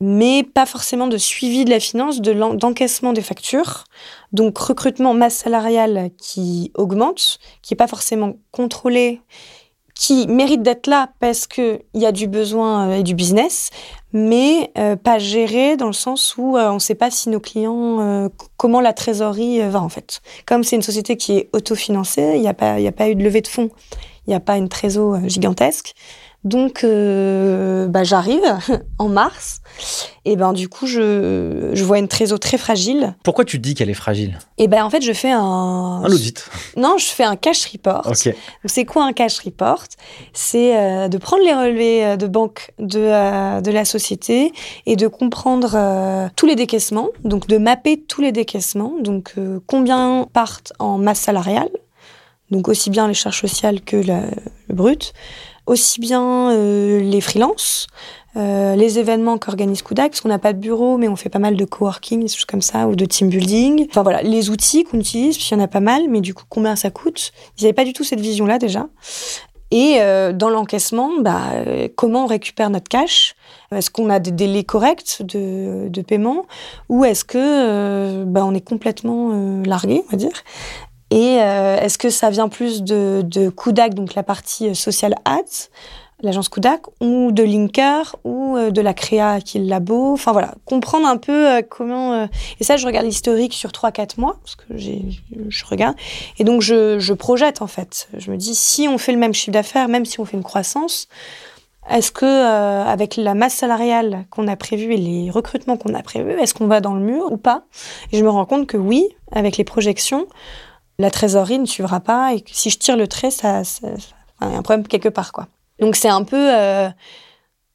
mais pas forcément de suivi de la finance, de d'encaissement des factures. Donc recrutement, masse salariale qui augmente, qui est pas forcément contrôlé, qui mérite d'être là parce qu'il y a du besoin euh, et du business, mais euh, pas géré dans le sens où on ne sait pas si nos clients, comment la trésorerie va en fait. Comme c'est une société qui est autofinancée, il n'y a, pas- y a pas eu de levée de fonds, il n'y a pas une trésor gigantesque. Donc, euh, bah, j'arrive (laughs) en mars, et ben du coup, je, je vois une trésor très fragile.
Pourquoi tu dis qu'elle est fragile?
Et ben en fait, je fais un,
Un audit.
non, je fais un cash report.
Ok.
Donc, C'est quoi un cash report? C'est euh, de prendre les relevés euh, de banque de, euh, de la société et de comprendre tous les décaissements, donc de mapper tous les décaissements, donc combien partent en masse salariale, donc aussi bien les charges sociales que la- le brut, aussi bien euh, les freelances, euh, les événements qu'organise Kudak, parce qu'on n'a pas de bureau, mais on fait pas mal de coworking, des choses comme ça, ou de team building. Enfin voilà, les outils qu'on utilise, puis il y en a pas mal, mais du coup, combien ça coûte? Ils n'avaient pas du tout cette vision-là déjà. Et euh, dans l'encaissement, bah, comment on récupère notre cash? Est-ce qu'on a des délais corrects de, paiement? Ou est-ce que euh, bah, est complètement largué, on va dire? Et euh, est-ce que ça vient plus de, de Kudak, donc la partie euh, social ads, l'agence Kudak, ou de Linker, ou euh, de la créa qui est le labo? Enfin voilà, comprendre un peu comment... Et ça, je regarde l'historique sur 3-4 mois, parce que je regarde. Et donc, je, je projette, en fait. Je me dis, si on fait le même chiffre d'affaires, même si on fait une croissance, est-ce que, avec la masse salariale qu'on a prévue et les recrutements qu'on a prévus, est-ce qu'on va dans le mur ou pas? Et je me rends compte que oui, avec les projections, la trésorerie ne suivra pas et si je tire le trait, ça, il y a un problème quelque part, quoi. Donc, c'est un peu.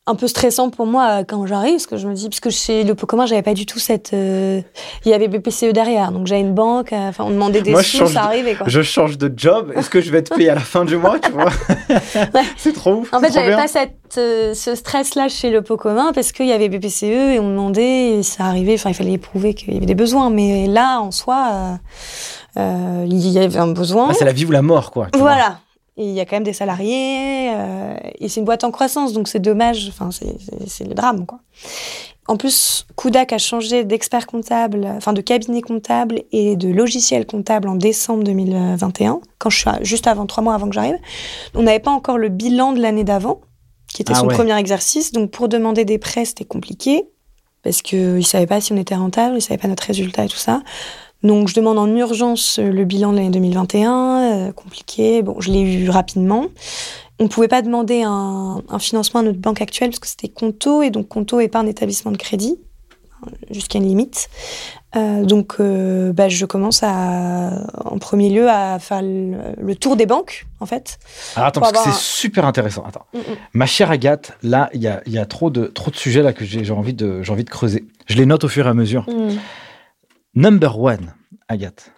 Un peu stressant pour moi euh, quand j'arrive parce que je me dis parce que chez le pot commun j'avais pas du tout cette euh, il y avait BPCE derrière donc j'avais une banque euh, enfin on demandait des
Moi,
sous
change
ça
de-
arrivait quoi
Je change de job. Est-ce que je vais être payé à la fin du mois, tu vois? (laughs) C'est trop ouf.
en fait j'avais pas cette euh, ce stress là chez le pot commun parce qu'il y avait BPCE et on demandait et ça arrivait enfin il fallait prouver qu'il y avait des besoins mais là en soi euh, il y avait un besoin
Ah, c'est la vie ou la mort, quoi.
Voilà. Et il y a quand même des salariés, euh, et c'est une boîte en croissance, donc c'est dommage, enfin, c'est- le drame, quoi. En plus, Kudak a changé d'expert comptable, enfin de cabinet comptable et de logiciel comptable en décembre 2021, quand je suis à- juste avant, trois mois avant que j'arrive. On n'avait pas encore le bilan de l'année d'avant, qui était
Ah
son
ouais.
premier exercice, donc pour demander des prêts, c'était compliqué, parce qu'ils ne savaient pas si on était rentable, ils ne savaient pas notre résultat et tout ça. Donc je demande en urgence euh, le bilan de l'année 2021, euh, compliqué. Bon, je l'ai eu rapidement. On ne pouvait pas demander un, un financement à notre banque actuelle parce que c'était Conto et donc Conto est pas un établissement de crédit euh, jusqu'à une limite. Euh, donc euh, bah, je commence à, en premier lieu à faire le, le tour des banques en fait.
Alors attends, parce que c'est super intéressant. Attends.
Mm, mm.
Ma chère Agathe, là, il y a, il y a trop, de, trop de sujets là que j'ai envie, de- envie de creuser. Je les note au fur et à mesure.
Mm.
Number one, Agathe.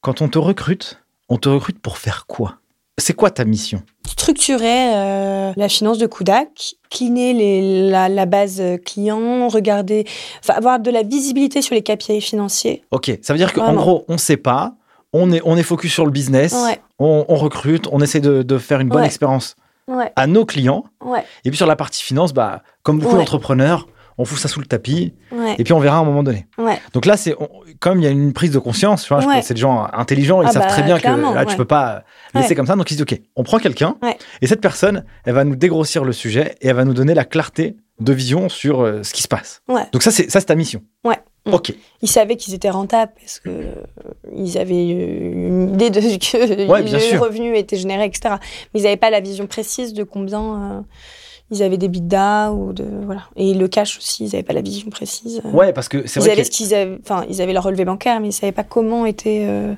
Quand on te recrute, on te recrute pour faire quoi? C'est quoi ta mission?
Structurer euh, la finance de Kudak, cleaner les, la, la base euh, client, regarder, enfin, avoir de la visibilité sur les KPI financiers.
Ok, ça veut dire qu'en gros, on sait pas, on est, on est focus sur le business,
Ouais.
on, on recrute, on essaie de, de faire une bonne
Ouais.
expérience
Ouais,
à nos clients. Et puis sur la partie finance, bah, comme beaucoup d'entrepreneurs, on fout ça sous le tapis
ouais,
et puis on verra à un moment donné.
ouais.
Donc là, c'est comme il y a une prise de conscience, tu vois, c'est des gens intelligents, ils
Ah
savent
bah,
très bien que là, tu peux pas laisser comme ça. Donc ils se disent, ok, on prend quelqu'un et cette personne, elle va nous dégrossir le sujet et elle va nous donner la clarté de vision sur euh, ce qui se passe. Donc ça, c'est ta mission.
Ouais. Mm.
Ok.
Ils savaient qu'ils étaient rentables parce que euh, ils avaient euh, une idée de (laughs) que
Ouais, bien
le
sûr.
revenu était généré, etc. Mais ils n'avaient pas la vision précise de combien euh, ils avaient des bidas ou de voilà. Et le cash aussi, ils n'avaient pas la vision précise.
Ouais, parce que c'est
Ils
vrai
avaient ce qu'ils avaient, enfin, ils avaient leur relevé bancaire, mais ils savaient pas comment était euh,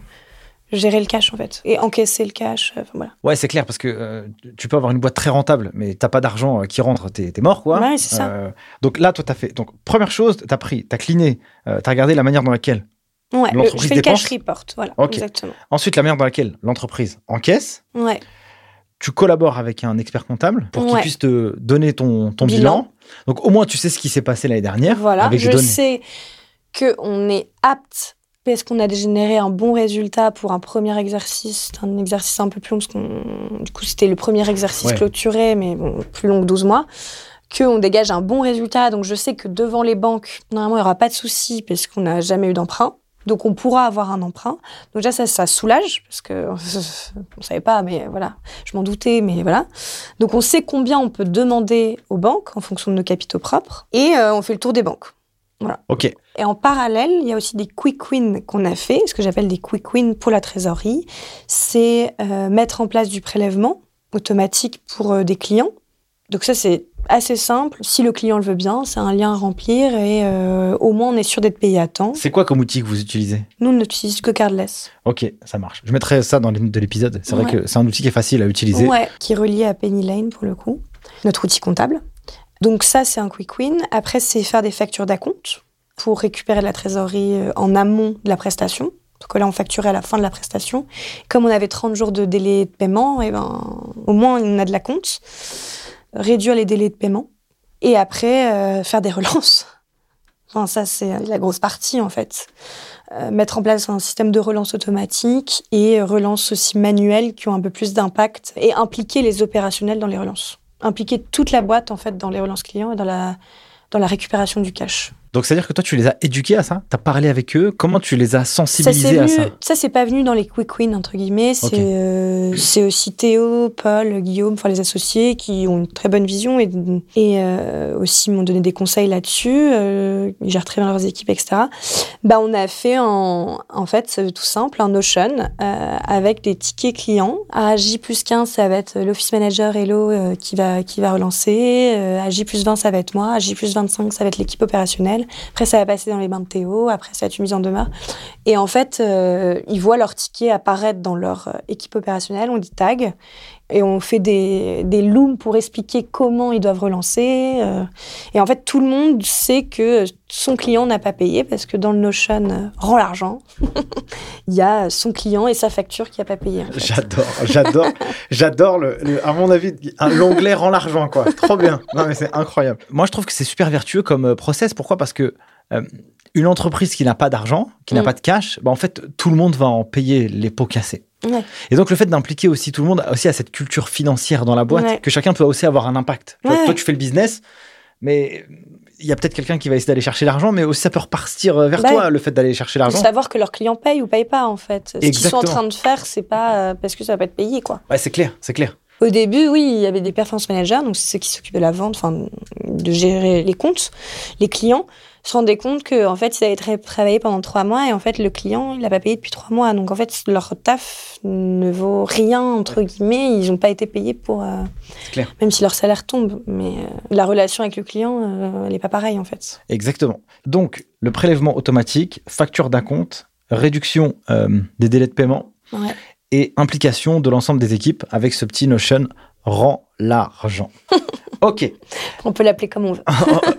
gérer le cash en fait et encaisser le cash. Enfin voilà.
ouais, c'est clair parce que euh, tu peux avoir une boîte très rentable, mais t'as pas d'argent euh, qui rentre, t'es t'es mort quoi.
Ouais, c'est ça.
Euh, donc là, toi, t'as fait. Donc première chose, t'as pris, t'as cliné, euh, t'as regardé la manière dans laquelle.
Ouais, le-
L'entreprise
je fais le cash
dépense
report, voilà, exactement.
Ensuite, la manière dans laquelle l'entreprise encaisse.
Ouais,
Tu collabores avec un expert comptable pour qu'il
Ouais.
puisse te donner ton, ton bilan.
Bilan.
Donc au moins, tu sais ce qui s'est passé l'année dernière
voilà.
avec
Je
données.
sais que on est apte parce qu'on a généré un bon résultat pour un premier exercice, un exercice un peu plus long parce qu'on, du coup, c'était le premier exercice
Ouais.
clôturé, mais bon, plus long que 12 mois. qu'on dégage un bon résultat. Donc je sais que devant les banques, normalement, il n'y aura pas de souci parce qu'on n'a jamais eu d'emprunt. Donc on pourra avoir un emprunt. Donc déjà, ça, ça soulage parce que (laughs) on ne savait pas, mais voilà, je m'en doutais, mais voilà. Donc on sait combien on peut demander aux banques en fonction de nos capitaux propres et euh, on fait le tour des banques.
Ok.
Et en parallèle, il y a aussi des quick wins qu'on a fait, ce que j'appelle des quick wins pour la trésorerie. C'est euh, mettre en place du prélèvement automatique pour euh, des clients. Donc ça, c'est assez simple. Si le client le veut bien, c'est un lien à remplir et euh, au moins on est sûr d'être payé à temps.
C'est quoi comme outil que vous utilisez?
Nous, on n'utilise que cardless.
Ok, ça marche. Je mettrai ça dans les notes de l'épisode. C'est vrai que c'est un outil qui est facile à utiliser.
Ouais, qui est relié à Penny Lane pour le coup, notre outil comptable. Donc ça, c'est un quick win. Après, c'est faire des factures d'acompte pour récupérer de la trésorerie euh, en amont de la prestation. Donc là, on facturait à la fin de la prestation. Comme on avait 30 jours de délai de paiement, et ben, au moins, on a de la compte. Réduire les délais de paiement. Et après, euh, faire des relances. (laughs) Enfin, ça, c'est la grosse partie, en fait. Euh, mettre en place un système de relance automatique et relance aussi manuelle qui ont un peu plus d'impact et impliquer les opérationnels dans les relances. Impliquer toute la boîte, en fait, dans les relances clients et dans la, dans la récupération du cash.
Donc c'est-à-dire que toi, tu les as éduqués à ça? Tu as parlé avec eux? Comment tu les as
Ça,
sensibilisés à
venu-
ça?
ça, c'est pas venu dans les quick wins, entre guillemets. C'est
Ok.
euh, aussi Théo, Paul, Guillaume, enfin les associés qui ont une très bonne vision et, et euh, aussi m'ont donné des conseils là-dessus. Euh, ils gèrent très bien leurs équipes, etc. Bah, on a fait en, en fait, tout simple, un Notion avec des tickets clients. À J plus 15, ça va être l'office manager Hello qui, va, qui va relancer. À J plus 20, ça va être moi. À J plus 25, ça va être l'équipe opérationnelle. Après, ça va passer dans les mains de Théo. Après, ça va être une mise en demeure. Et en fait, euh, ils voient leur ticket apparaître dans leur euh, équipe opérationnelle, on dit tag, et on fait des, des looms pour expliquer comment ils doivent relancer. euh. et en fait, tout le monde sait que son client n'a pas payé parce que dans le Notion euh, rend l'argent, (laughs) il y a son client et sa facture qui n'a pas payé. en fait.
J'adore, j'adore, j'adore le, le- à mon avis, l'onglet rend l'argent, quoi. Trop bien. Non, mais c'est incroyable. Moi, je trouve que c'est super vertueux comme euh, process. Pourquoi? Parce que euh, une entreprise qui n'a pas d'argent, qui n'a
Mm.
pas de cash, bah, en fait, tout le monde va en payer les pots cassés.
Ouais.
Et donc, le fait d'impliquer aussi tout le monde, aussi à cette culture financière dans la boîte,
Ouais.
que chacun peut aussi avoir un impact.
Ouais.
Toi, tu fais le business, mais il y a peut-être quelqu'un qui va essayer d'aller chercher l'argent, mais aussi ça peut repartir euh, vers
Bah,
toi, le fait d'aller chercher l'argent.
savoir que leur client paye ou paye pas, en fait. Ce qu'ils sont en train de faire, c'est pas euh, parce que ça va pas être payé, quoi.
Ouais, c'est clair, c'est clair.
Au début, oui, il y avait des performance managers, donc c'est ceux qui s'occupent de la vente, enfin, de gérer les comptes. Les clients se rendaient compte que, en fait, ils avaient tra- travaillé pendant trois mois et en fait, le client, il l'a pas payé depuis trois mois. Donc, en fait, leur taf ne vaut rien, entre guillemets. Ils n'ont pas été payés pour. euh,
clair.
Même si leur salaire tombe. Mais euh, la relation avec le client, euh, elle n'est pas pareille, en fait.
Exactement. Donc, le prélèvement automatique, facture d'un compte, réduction des délais de paiement
Ouais.
et implication de l'ensemble des équipes avec ce petit Notion rend l'argent. (laughs) ok.
On peut l'appeler comme on veut. (laughs)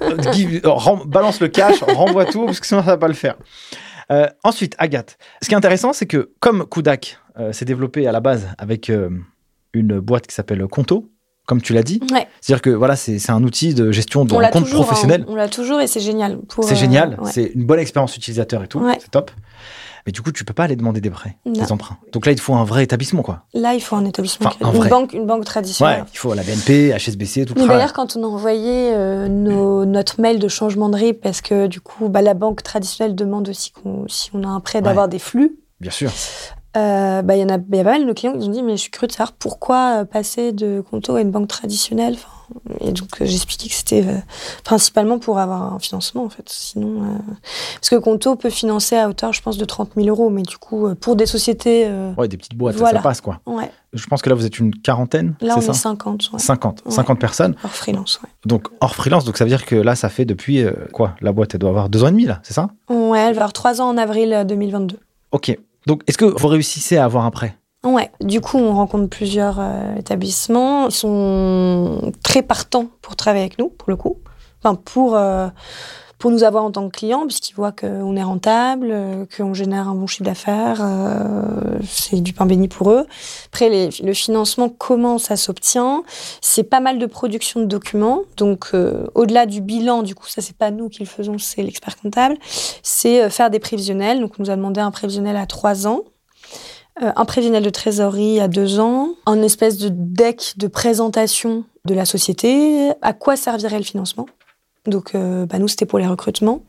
Euh, balance le cash, renvoie tout, parce que sinon ça va pas le faire. Euh, ensuite, Agathe. Ce qui est intéressant, c'est que comme Kudak euh, s'est développé à la base avec euh, une boîte qui s'appelle Conto, comme tu l'as dit,
Ouais.
c'est-à-dire que voilà, c'est un outil de gestion
l'a
compte
toujours.
professionnel.
hein. On l'a toujours et c'est génial.
C'est génial,
ouais.
c'est une bonne expérience utilisateur et tout,
Ouais.
c'est top. Mais du coup, tu peux pas aller demander des prêts,
Non.
des emprunts. Donc là, il te faut un vrai établissement, quoi.
Là, il faut un établissement,
Enfin, un
une banque, une banque
Ouais,
traditionnelle.
il faut la BNP, HSBC, tout le
d'ailleurs, quand on a envoyé euh, nos- notre mail de changement de RIB, parce que du coup, bah, la banque traditionnelle demande aussi qu'on- si on a un prêt d'avoir des flux,
Bien sûr.
euh, bah, il y en a, y a pas mal de clients qui nous ont dit mais je suis curieux de savoir pourquoi euh, passer de Conto à une banque traditionnelle. Enfin, et donc euh, j'expliquais que c'était euh, principalement pour avoir un financement en fait. Sinon, euh, parce que Conto peut financer à hauteur, je pense, de 30 000 euros, mais du coup pour des sociétés,
Ouais, des petites boîtes, ça,
Voilà.
ça passe quoi.
ouais.
Je pense que là, vous êtes une quarantaine,
Là
c'est
on
ça
est 50, ouais.
50,
Ouais.
50 personnes.
hors freelance. Ouais.
Donc hors freelance, donc ça veut dire que là, ça fait depuis quoi? La boîte, elle doit avoir deux ans et demi là, c'est ça?
Ouais, elle va avoir 3 ans en avril euh, 2022.
Ok. Donc est-ce que vous réussissez à avoir un prêt?
Ouais, du coup, on rencontre plusieurs euh, établissements. Ils sont très partants pour travailler avec nous, pour le coup. Enfin, pour, euh, pour nous avoir en tant que clients, puisqu'ils voient qu'on est rentable, euh, qu'on génère un bon chiffre d'affaires. c'est du pain béni pour eux. Après, le financement, comment ça s'obtient C'est pas mal de production de documents. Donc, au-delà du bilan, du coup, ça, c'est pas nous qui le faisons, c'est l'expert comptable. C'est faire des prévisionnels. Donc, on nous a demandé un prévisionnel à trois ans. Euh, un prévisionnel de trésorerie à deux ans, un espèce de deck de présentation de la société, à quoi servirait le financement? Donc, euh, bah, nous, c'était pour les recrutements.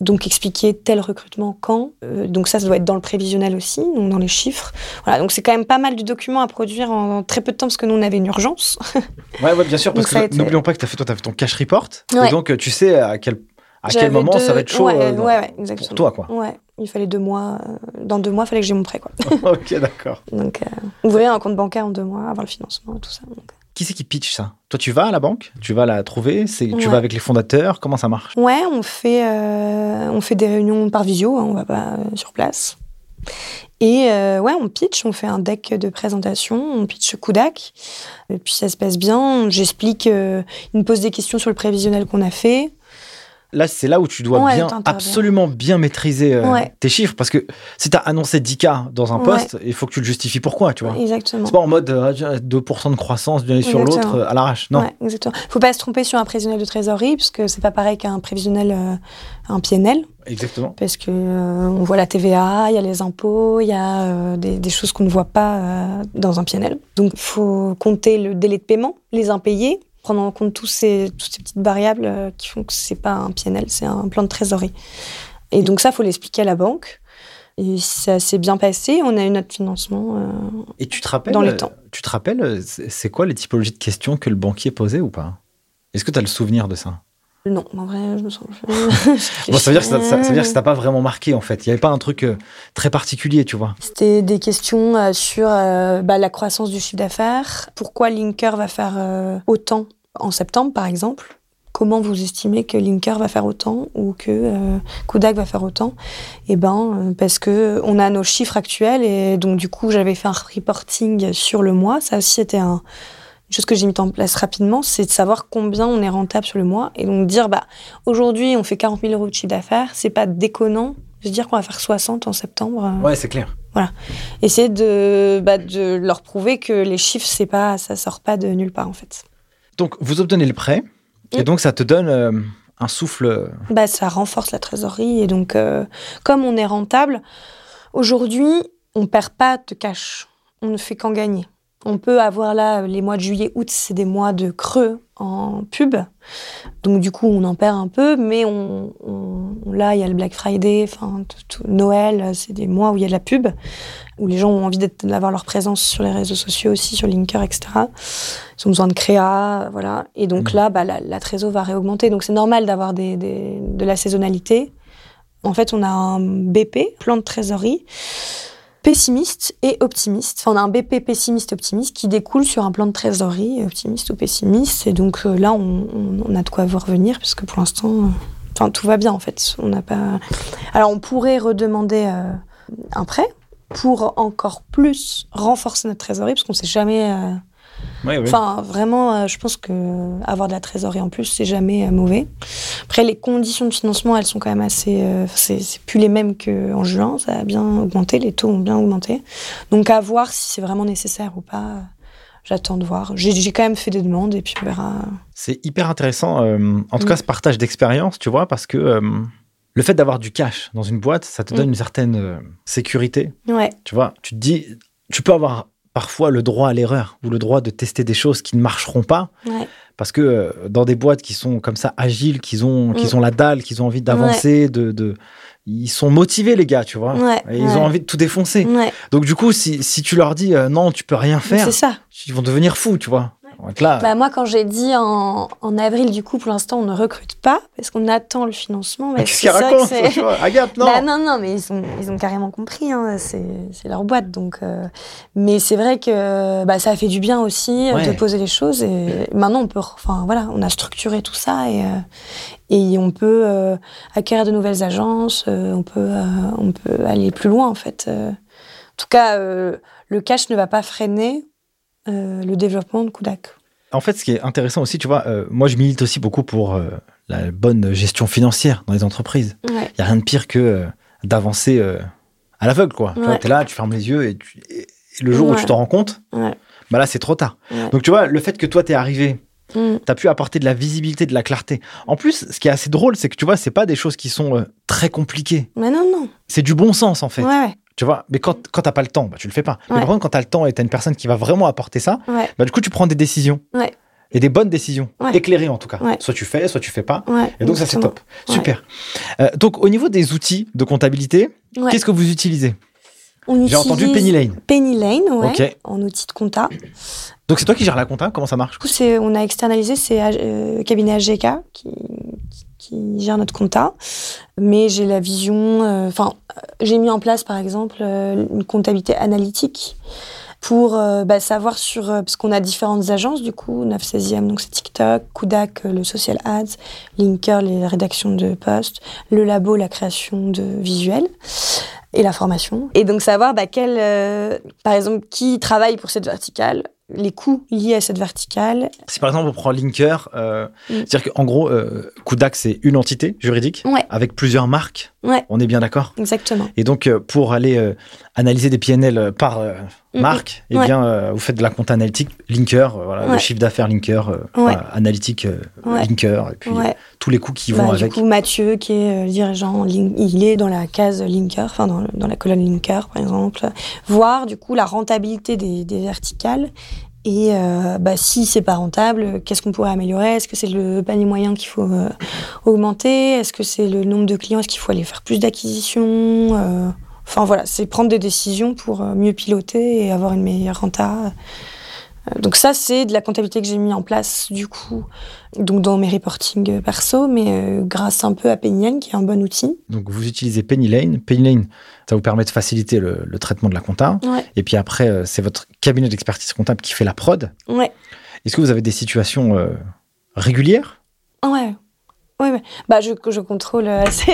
Donc, expliquer tel recrutement quand. Euh, donc, ça, ça doit être dans le prévisionnel aussi, donc dans les chiffres. Voilà, donc c'est quand même pas mal de documents à produire en très peu de temps parce que nous, on avait une urgence. (laughs)
Ouais, ouais, bien sûr, parce
Donc,
que
été-
n'oublions pas que as fait, toi, tu as fait ton cash report.
Ouais.
Et donc, tu sais à quel, à quel moment
deux-
ça va être chaud
Ouais,
euh, pour toi, quoi.
Ouais, il fallait deux mois. euh, dans deux mois, il fallait que j'ai mon prêt, quoi. (laughs)
ok, d'accord.
Donc, euh, ouvrir un compte bancaire en deux mois, avoir le financement, tout ça. Donc,
Qui c'est qui pitch ça? Toi, tu vas à la banque? Tu vas la trouver? C'est, Tu vas avec les fondateurs? Comment ça marche?
Ouais, on fait, euh, on fait des réunions par visio, hein, on va pas euh, sur place. Et euh, ouais, on pitch, on fait un deck de présentation, on pitch Kudak. Et puis ça se passe bien, j'explique, euh, il me pose des questions sur le prévisionnel qu'on a fait.
Là, c'est là où tu dois
Ouais,
bien,
t'interviens.
absolument bien maîtriser euh,
Ouais.
tes chiffres. Parce que si tu as annoncé 10K dans un poste, il faut que tu le justifies pourquoi, tu vois?
Exactement.
C'est pas en mode euh, 2% de croissance d'une année sur l'autre euh, à l'arrache. Non.
Exactement. Faut pas se tromper sur un prévisionnel de trésorerie, parce que c'est pas pareil qu'un prévisionnel, un PNL.
Exactement.
parce que euh, on voit la TVA, il y a les impôts, il y a euh, des, des choses qu'on ne voit pas euh, dans un PNL. Donc il faut compter le délai de paiement, les impayés, prendre en compte tous ces, toutes ces petites variables euh, qui font que c'est pas un PNL, c'est un plan de trésorerie. Et donc ça, faut l'expliquer à la banque. Et ça s'est bien passé, on a eu notre financement. euh,
Et tu te rappelles
Dans
euh,
temps.
Tu te rappelles, euh, c'est quoi les typologies de questions que le banquier posait ou pas? Est-ce que tu as le souvenir de ça?
Non, en vrai, je me sens.
Bon, ça veut dire que ça, ça- ça veut dire que ça t'a pas vraiment marqué en fait. Il y avait pas un truc euh, très particulier, tu vois.
C'était des questions euh, sur euh, bah, la croissance du chiffre d'affaires. Pourquoi Linker va faire euh, autant en septembre, par exemple? Comment vous estimez que Linker va faire autant ou que euh, Kodak va faire autant? Eh ben, parce que on a nos chiffres actuels et donc du coup, j'avais fait un reporting sur le mois. Ça aussi, c'était un, une chose que j'ai mis en place rapidement, c'est de savoir combien on est rentable sur le mois et donc dire bah aujourd'hui on fait 40 000 euros de chiffre d'affaires, c'est pas déconnant de se dire qu'on va faire 60 en septembre. euh,
Ouais, c'est clair.
essayer de, bah, de leur prouver que les chiffres, c'est pas, ça sort pas de nulle part en fait.
Donc, vous obtenez le prêt et
Mm.
donc ça te donne euh, un souffle. euh,
Bah, ça renforce la trésorerie et donc, euh, comme on est rentable, aujourd'hui, on perd pas de cash. On ne fait qu'en gagner. On peut avoir là les mois de juillet, août, c'est des mois de creux en pub. Donc du coup, on en perd un peu, mais on, on- là, il y a le Black Friday, enfin tout- tout- Noël, c'est des mois où il y a de la pub, où les gens ont envie d'avoir leur présence sur les réseaux sociaux aussi, sur Linker, etc. Ils ont besoin de créa, voilà. Et donc
Mhm.
là, bah, la, la trésor va réaugmenter. Donc c'est normal d'avoir des, des- de la saisonnalité. En fait, on a un BP, plan de trésorerie, pessimiste et optimiste. On a un BP pessimiste optimiste qui découle sur un plan de trésorerie optimiste ou pessimiste. Et donc euh, là, on, a de quoi voir venir puisque pour l'instant, euh, tout va bien en fait. On n'a pas. Alors on pourrait redemander euh, un prêt pour encore plus renforcer notre trésorerie parce qu'on sait jamais.
Ouais, ouais.
Enfin, vraiment, euh, je pense que avoir de la trésorerie en plus, c'est jamais euh, mauvais. Après, les conditions de financement, elles sont quand même assez. euh, c'est plus les mêmes qu'en juin. Ça a bien augmenté, les taux ont bien augmenté. Donc, à voir si c'est vraiment nécessaire ou pas. euh, J'attends de voir. J'ai quand même fait des demandes et puis on verra.
C'est hyper intéressant, euh, en tout
Mm.
cas, ce partage d'expérience, tu vois, parce que euh, le fait d'avoir du cash dans une boîte, ça te donne
Mm.
une certaine euh, sécurité.
Ouais,
Tu vois, tu te dis, tu peux avoir parfois le droit à l'erreur ou le droit de tester des choses qui ne marcheront pas
ouais.
Parce que euh, dans des boîtes qui sont comme ça agiles, qui ont,
Mm.
ont la dalle, qui ont envie d'avancer, de, de, ils sont motivés les gars, tu vois.
Ouais,
Et ils ont envie de tout défoncer. Donc du coup, si, si tu leur dis euh, non, tu peux rien faire,
ça.
ils vont devenir fous, tu vois. Là,
Bah, moi, quand j'ai dit en, en avril, du coup, pour l'instant, on ne recrute pas parce qu'on attend le financement. bah,
qu'est-ce
c'est
qu'il
ça que
raconte
c'est-
tu vois Agathe, non (laughs)
Bah, non, non, mais ils ont, ils ont carrément compris. Hein, c'est leur boîte. Donc, euh, Mais c'est vrai que bah, ça a fait du bien aussi euh,
Ouais.
de poser les choses. Et maintenant, on peut. Enfin, voilà, on a structuré tout ça et, euh, et on peut euh, acquérir de nouvelles agences. on, peut, on peut aller plus loin, en fait. En tout cas, le cash ne va pas freiner euh, le développement de Kudak.
En fait, ce qui est intéressant aussi, tu vois, euh, moi je milite aussi beaucoup pour euh, la bonne gestion financière dans les entreprises.
Ouais.
Il n'y a rien de pire que d'avancer à l'aveugle, quoi. Tu
Ouais.
t'es là, tu fermes les yeux et, tu- et le jour où
Ouais.
tu t'en rends compte,
Ouais.
bah là c'est trop tard.
Ouais.
Donc tu vois, le fait que toi t'es arrivé,
Mm.
t'as pu apporter de la visibilité, de la clarté. En plus, ce qui est assez drôle, c'est que tu vois, c'est pas des choses qui sont euh, très compliquées.
Mais non, non.
C'est du bon sens en fait.
Ouais, ouais.
Tu vois, mais quand, quand t'as pas le temps, bah, tu le fais pas. Mais par contre, quand t'as le temps et t'as une personne qui va vraiment apporter ça,
ouais.
bah, du coup, tu prends des décisions.
Ouais.
Et des bonnes décisions. Éclairées en tout cas. Soit tu fais, soit tu fais pas. Et donc, ça, c'est top. Super. Euh, donc, au niveau des outils de comptabilité, qu'est-ce que vous utilisez? J'ai entendu Penny Lane.
Penny Lane, ouais, en outil de compta.
Donc, c'est toi qui gères la compta Comment ça marche?
Du coup, on a externalisé, c'est euh, cabinet AGK qui, qui gère notre compta. Mais j'ai la vision, euh, enfin, j'ai mis en place par exemple euh, une comptabilité analytique pour euh, bah, savoir sur, parce qu'on a différentes agences du coup, 9 16e, donc c'est TikTok, Kudak, le social ads, Linker, les rédactions de posts, le labo, la création de visuels et la formation. Et donc savoir bah, quel, par exemple, qui travaille pour cette verticale, les coûts liés à cette verticale.
Si par exemple, on prend Linker, euh,
Mm.
c'est-à-dire qu'en gros, euh, Kudak, c'est une entité juridique
Ouais,
avec plusieurs marques.
ouais,
On est bien d'accord?
Exactement.
Et donc, euh, pour aller euh, analyser des PNL par
Mm,
marque, eh
Ouais.
bien, vous faites de la compta analytique, Linker, voilà, le chiffre d'affaires Linker, analytique. Linker, et puis. Tous les coûts qui
Bah,
vont
du
avec.
coup, Mathieu, qui est euh, le dirigeant, il est dans la case Linker, enfin dans, la colonne Linker, par exemple. Voir du coup la rentabilité des, des verticales et euh, bah, si c'est pas rentable, qu'est-ce qu'on pourrait améliorer? Est-ce que c'est le panier moyen qu'il faut euh, augmenter? Est-ce que c'est le nombre de clients? Est-ce qu'il faut aller faire plus d'acquisitions Euh, Enfin voilà, c'est prendre des décisions pour mieux piloter et avoir une meilleure renta. Euh, Donc ça, c'est de la comptabilité que j'ai mis en place du coup, donc dans mes reportings euh, perso, mais euh, grâce un peu à Penny qui est un bon outil.
Donc, vous utilisez Penny Lane. Penny Lane, ça vous permet de faciliter le, le traitement de la compta.
Ouais.
Et puis après, c'est votre cabinet d'expertise comptable qui fait la prod.
Ouais.
Est-ce que vous avez des situations euh, régulières?
Ouais. Ouais. Bah, je, je contrôle euh, (laughs) assez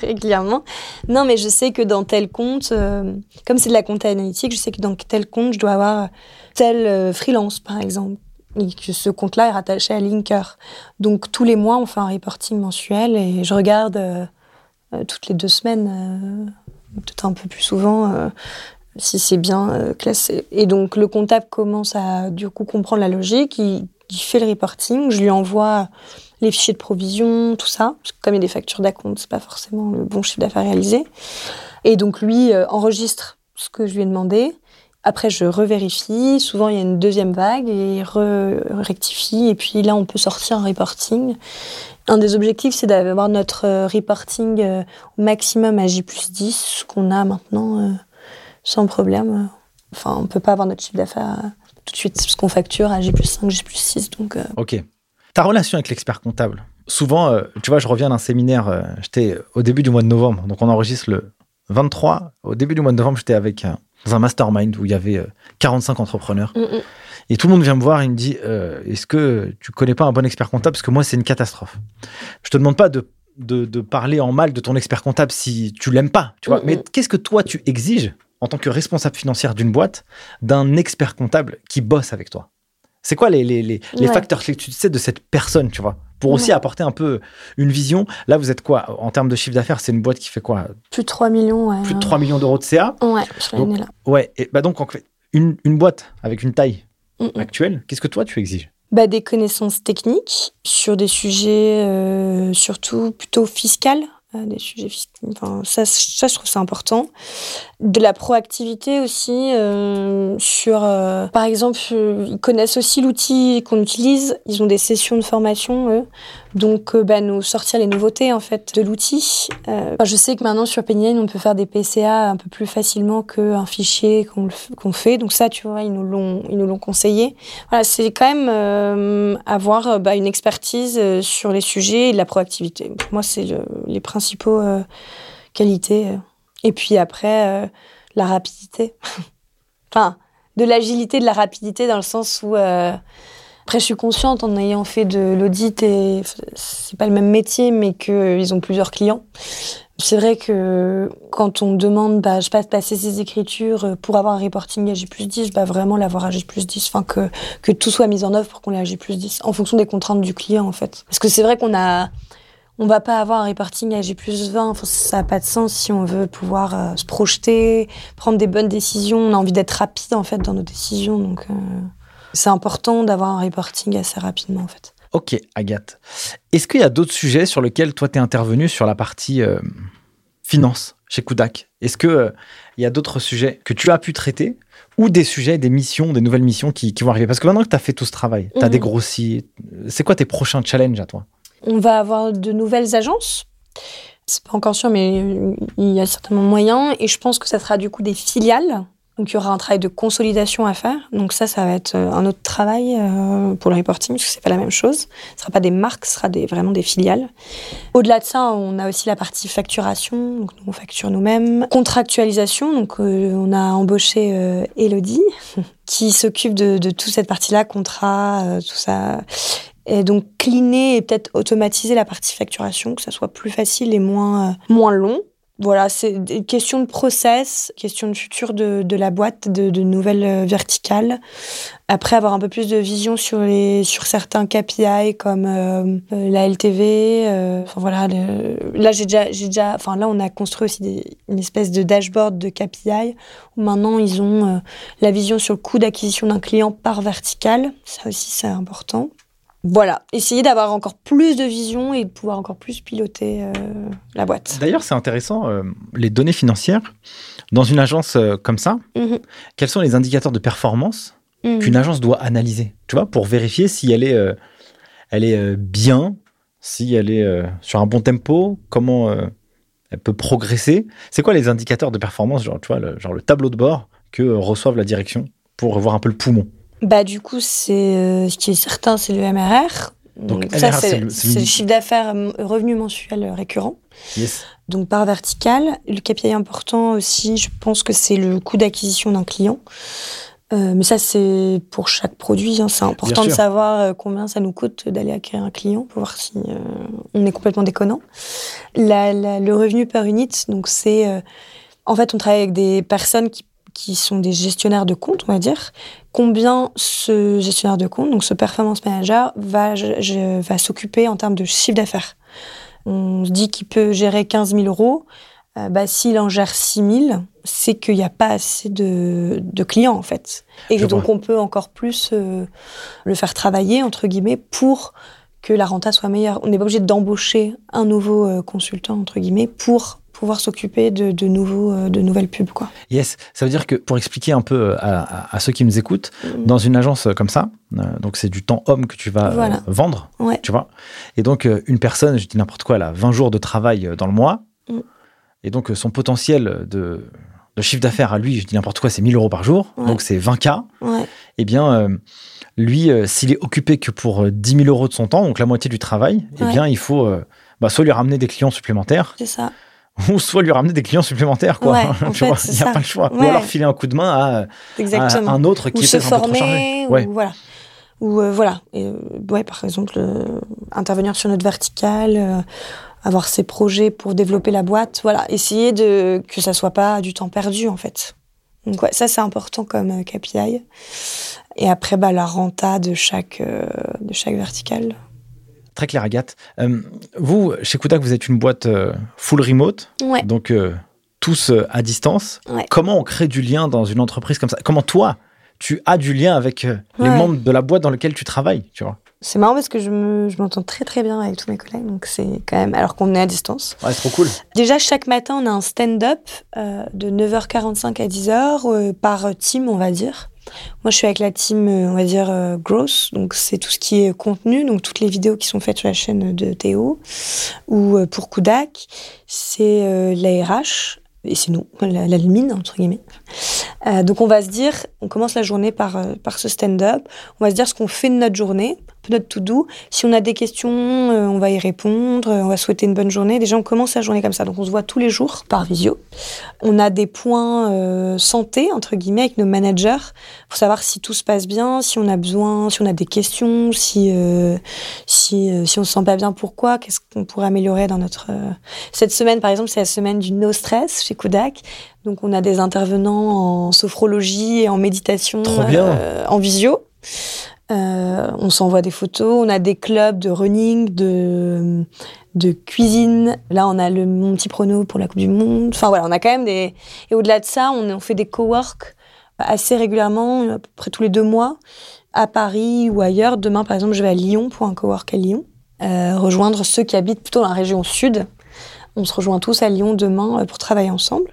régulièrement. Non, mais je sais que dans tel compte, euh, comme c'est de la compta analytique, je sais que dans tel compte, je dois avoir tel euh, freelance, par exemple. Et que ce compte-là est rattaché à Linker. Donc, tous les mois, on fait un reporting mensuel et je regarde toutes les deux semaines, peut-être un peu plus souvent, si c'est bien classé. Et donc, le comptable commence à, du coup, comprendre la logique. Il fait le reporting. Je lui envoie les fichiers de provision, tout ça. Comme il y a des factures d'acompte, c'est pas forcément le bon chiffre d'affaires réalisé. Et donc lui euh, enregistre ce que je lui ai demandé. Après, je revérifie. Souvent, il y a une deuxième vague et il re- rectifie. Et puis là, on peut sortir un reporting. Un des objectifs, c'est d'avoir notre euh, reporting euh, au maximum à J plus 10, ce qu'on a maintenant sans problème. Enfin, on peut pas avoir notre chiffre d'affaires tout de suite, parce qu'on facture à J plus 5, J plus 6. Donc,
Ok. Ta relation avec l'expert comptable Souvent, euh, tu vois, je reviens d'un séminaire, euh, j'étais au début du mois de novembre, donc on enregistre le 23. Au début du mois de novembre, j'étais avec un, dans un mastermind où il y avait euh, 45 entrepreneurs.
mm, mm.
Et tout le monde vient me voir et me dit euh, Est-ce que tu connais pas un bon expert comptable? Parce que moi, c'est une catastrophe. Je te demande pas de, de, de parler en mal de ton expert comptable si tu l'aimes pas, tu vois.
Mhm.
Mais qu'est-ce que toi, tu exiges en tant que responsable financière d'une boîte d'un expert comptable qui bosse avec toi? C'est quoi les, les, les, facteurs clés que tu sais de cette personne, tu vois Pour aussi apporter un peu une vision. Là, vous êtes quoi En termes de chiffre d'affaires, c'est une boîte qui fait quoi?
Plus de 3 millions. Ouais,
Plus de 3 millions d'euros de CA
Ouais, sur
Donc,
là.
Ouais. Et bah donc, en fait, une, une boîte avec une taille
Mm, mm.
actuelle, qu'est-ce que toi, tu exiges?
Bah, des connaissances techniques sur des sujets euh, surtout plutôt fiscales, des sujets. Enfin, ça, ça, je trouve ça important. De la proactivité aussi euh, sur, euh, par exemple, euh, ils connaissent aussi l'outil qu'on utilise. Ils ont des sessions de formation, eux. Donc, euh, bah, nous sortir les nouveautés en fait de l'outil. Euh, je sais que maintenant sur Pennyline, on peut faire des PCA un peu plus facilement qu'un fichier qu'on fait. Donc ça, tu vois, ils nous l'ont, ils nous l'ont conseillé. Voilà, c'est quand même euh, avoir euh, bah, une expertise sur les sujets et de la proactivité. Pour moi, c'est le- les principaux euh, qualités. Et puis après, la rapidité. (laughs) enfin, de l'agilité, de la rapidité dans le sens où. Euh, après, je suis consciente en ayant fait de l'audit et c'est pas le même métier, mais qu'ils ont plusieurs clients. C'est vrai que quand on demande, bah, je passe passer ces écritures pour avoir un reporting J plus 10, bah, vraiment l'avoir J plus 10, enfin que, que tout soit mis en œuvre pour qu'on l'ait J plus 10, en fonction des contraintes du client, en fait. Parce que c'est vrai qu'on a, on va pas avoir un reporting J plus 20, enfin, ça n'a pas de sens si on veut pouvoir euh, se projeter, prendre des bonnes décisions. On a envie d'être rapide, en fait, dans nos décisions, donc euh, c'est important d'avoir un reporting assez rapidement, en fait.
Ok, Agathe. Est-ce qu'il y a d'autres sujets sur lesquels toi, tu es intervenu sur la partie euh, finance chez Kudak Est-ce qu'il il y a d'autres sujets que tu as pu traiter ou des sujets, des missions, des nouvelles missions qui, qui vont arriver? Parce que maintenant que tu as fait tout ce travail, tu as
Mhm.
dégrossi, c'est quoi tes prochains challenges à toi?
On va avoir de nouvelles agences. C'est pas encore sûr, mais il y a certainement moyen. Et je pense que ça sera du coup des filiales. Donc il y aura un travail de consolidation à faire. Donc ça, ça va être euh, un autre travail euh, pour le reporting, parce que c'est pas la même chose. Ce sera pas des marques, ce sera des, vraiment des filiales. Au-delà de ça, on a aussi la partie facturation. Donc on facture nous-mêmes. Contractualisation. Donc euh, on a embauché Elodie, (laughs) qui s'occupe de, de toute cette partie-là, contrat, tout ça. Et donc cleaner et peut-être automatiser la partie facturation, que ça soit plus facile et moins, moins long. Voilà, c'est des questions de process, questions de futur de, de la boîte, de, de nouvelles euh, verticales. Après, avoir un peu plus de vision sur, les, sur certains KPI comme euh, euh, la LTV. euh, Enfin voilà, le- là j'ai déjà, j'ai déjà, enfin là on a construit aussi des- une espèce de dashboard de KPI où maintenant ils ont euh, la vision sur le coût d'acquisition d'un client par vertical. Ça aussi c'est important. Voilà, essayer d'avoir encore plus de vision et de pouvoir encore plus piloter euh, la boîte.
D'ailleurs, c'est intéressant, euh, les données financières, dans une agence euh, comme ça,
Mhm.
quels sont les indicateurs de performance
Mhm.
qu'une agence doit analyser, tu vois, pour vérifier si elle est, elle est bien, si elle est sur un bon tempo, comment elle peut progresser. C'est quoi les indicateurs de performance, genre, tu vois, le, genre le tableau de bord que reçoivent la direction pour voir un peu le poumon?
Bah du coup, c'est euh, ce qui est certain, c'est le MRR.
Donc,
ça,
c'est le-
chiffre d'affaires revenu mensuel euh, récurrent.
Yes.
Donc par vertical, le KPI important aussi, je pense que c'est le coût d'acquisition d'un client. Euh, mais ça, c'est pour chaque produit. hein. C'est important de savoir combien ça nous coûte d'aller acquérir un client pour voir si euh, on est complètement déconnant. La- la- le revenu par unit, donc c'est... euh, en fait, on travaille avec des personnes qui, qui sont des gestionnaires de compte, on va dire. Combien ce gestionnaire de compte, donc ce performance manager, va, je- va s'occuper en termes de chiffre d'affaires? On se dit qu'il peut gérer 15 000 euros. Euh, bah, S'il en gère 6 000, c'est qu'il n'y a pas assez de, de clients, en fait. Et
Je
donc,
vois.
on peut encore plus euh, le faire travailler, entre guillemets, pour que la renta soit meilleure. On n'est pas obligé d'embaucher un nouveau euh, consultant, entre guillemets, pour pouvoir s'occuper de, de, nouveaux, euh, de nouvelles pubs. Quoi.
Yes, ça veut dire que pour expliquer un peu à, à- à ceux qui nous écoutent,
Mhm.
dans une agence comme ça, euh, donc c'est du temps homme que tu vas euh, vendre,
Ouais.
tu vois. Et donc euh, une personne, je dis n'importe quoi, elle a 20 jours de travail euh, dans le mois,
Mm.
et donc euh, son potentiel de, de chiffre d'affaires à lui, je dis n'importe quoi, c'est 1000 euros par jour,
Ouais.
donc c'est 20K.
Ouais.
Eh bien, euh, lui, euh, s'il est occupé que pour euh, 10 000 euros de son temps, donc la moitié du travail, eh bien, il faut euh, bah, soit lui ramener des clients supplémentaires,
C'est ça. (laughs)
ou soit lui ramener des clients supplémentaires, quoi.
Ouais, (laughs) en
tu
fait,
vois,
c'est
il n'y a
ça.
pas le choix. Ou
Ouais.
alors filer un coup de main à, un autre qui
ou se former,
Ouais.
ou voilà. Ou euh, voilà, Et, euh, ouais, par exemple, euh, intervenir sur notre verticale, euh, avoir ses projets pour développer la boîte, voilà, essayer de que ça soit pas du temps perdu en fait. Donc ouais, ça c'est important comme KPI. Et après, bah, la renta de chaque de chaque verticale.
Très clair, Agathe. Euh, vous, chez Kudak, vous êtes une boîte euh, full remote,
Ouais.
donc euh, tous à distance.
Ouais.
Comment on crée du lien dans une entreprise comme ça? Comment toi, tu as du lien avec les membres de la boîte dans laquelle tu travailles, tu vois?
C'est marrant parce que je me- je m'entends très très bien avec tous mes collègues, donc c'est quand même, alors qu'on est à distance.
Ouais, trop cool.
Déjà, chaque matin, on a un stand-up euh, de 9h45 à 10h euh, par team, on va dire. Moi, je suis avec la team, euh, on va dire, euh, Gross, donc c'est tout ce qui est contenu, donc toutes les vidéos qui sont faites sur la chaîne de Théo, ou euh, pour Kudak, c'est euh, et c'est nous, la, entre guillemets. Donc on va se dire, on commence la journée par, ce stand-up, on va se dire ce qu'on fait de notre journée, notre to-do. Si on a des questions, euh, on va y répondre, euh, on va souhaiter une bonne journée. Déjà, on commence la journée comme ça. Donc on se voit tous les jours par visio. On a des points euh, santé, entre guillemets, avec nos managers, pour savoir si tout se passe bien, si on a besoin, si on a des questions, si, euh, si, euh, si on se sent pas bien, pourquoi, qu'est-ce qu'on pourrait améliorer dans notre... euh, Cette semaine, par exemple, c'est la semaine du no stress chez Kodak. Donc on a des intervenants en sophrologie et en méditation
Trop bien.
euh, en visio. Euh, on s'envoie des photos, on a des clubs de running, de, cuisine. Là, on a le mon petit prono pour la Coupe du Monde. Enfin voilà, on a quand même des. Et au-delà de ça, on, fait des co-work assez régulièrement, à peu près tous les deux mois, à Paris ou ailleurs. Demain, par exemple, je vais à Lyon pour un co-work à Lyon, euh, rejoindre ceux qui habitent plutôt dans la région sud. On se rejoint tous à Lyon demain euh, pour travailler ensemble.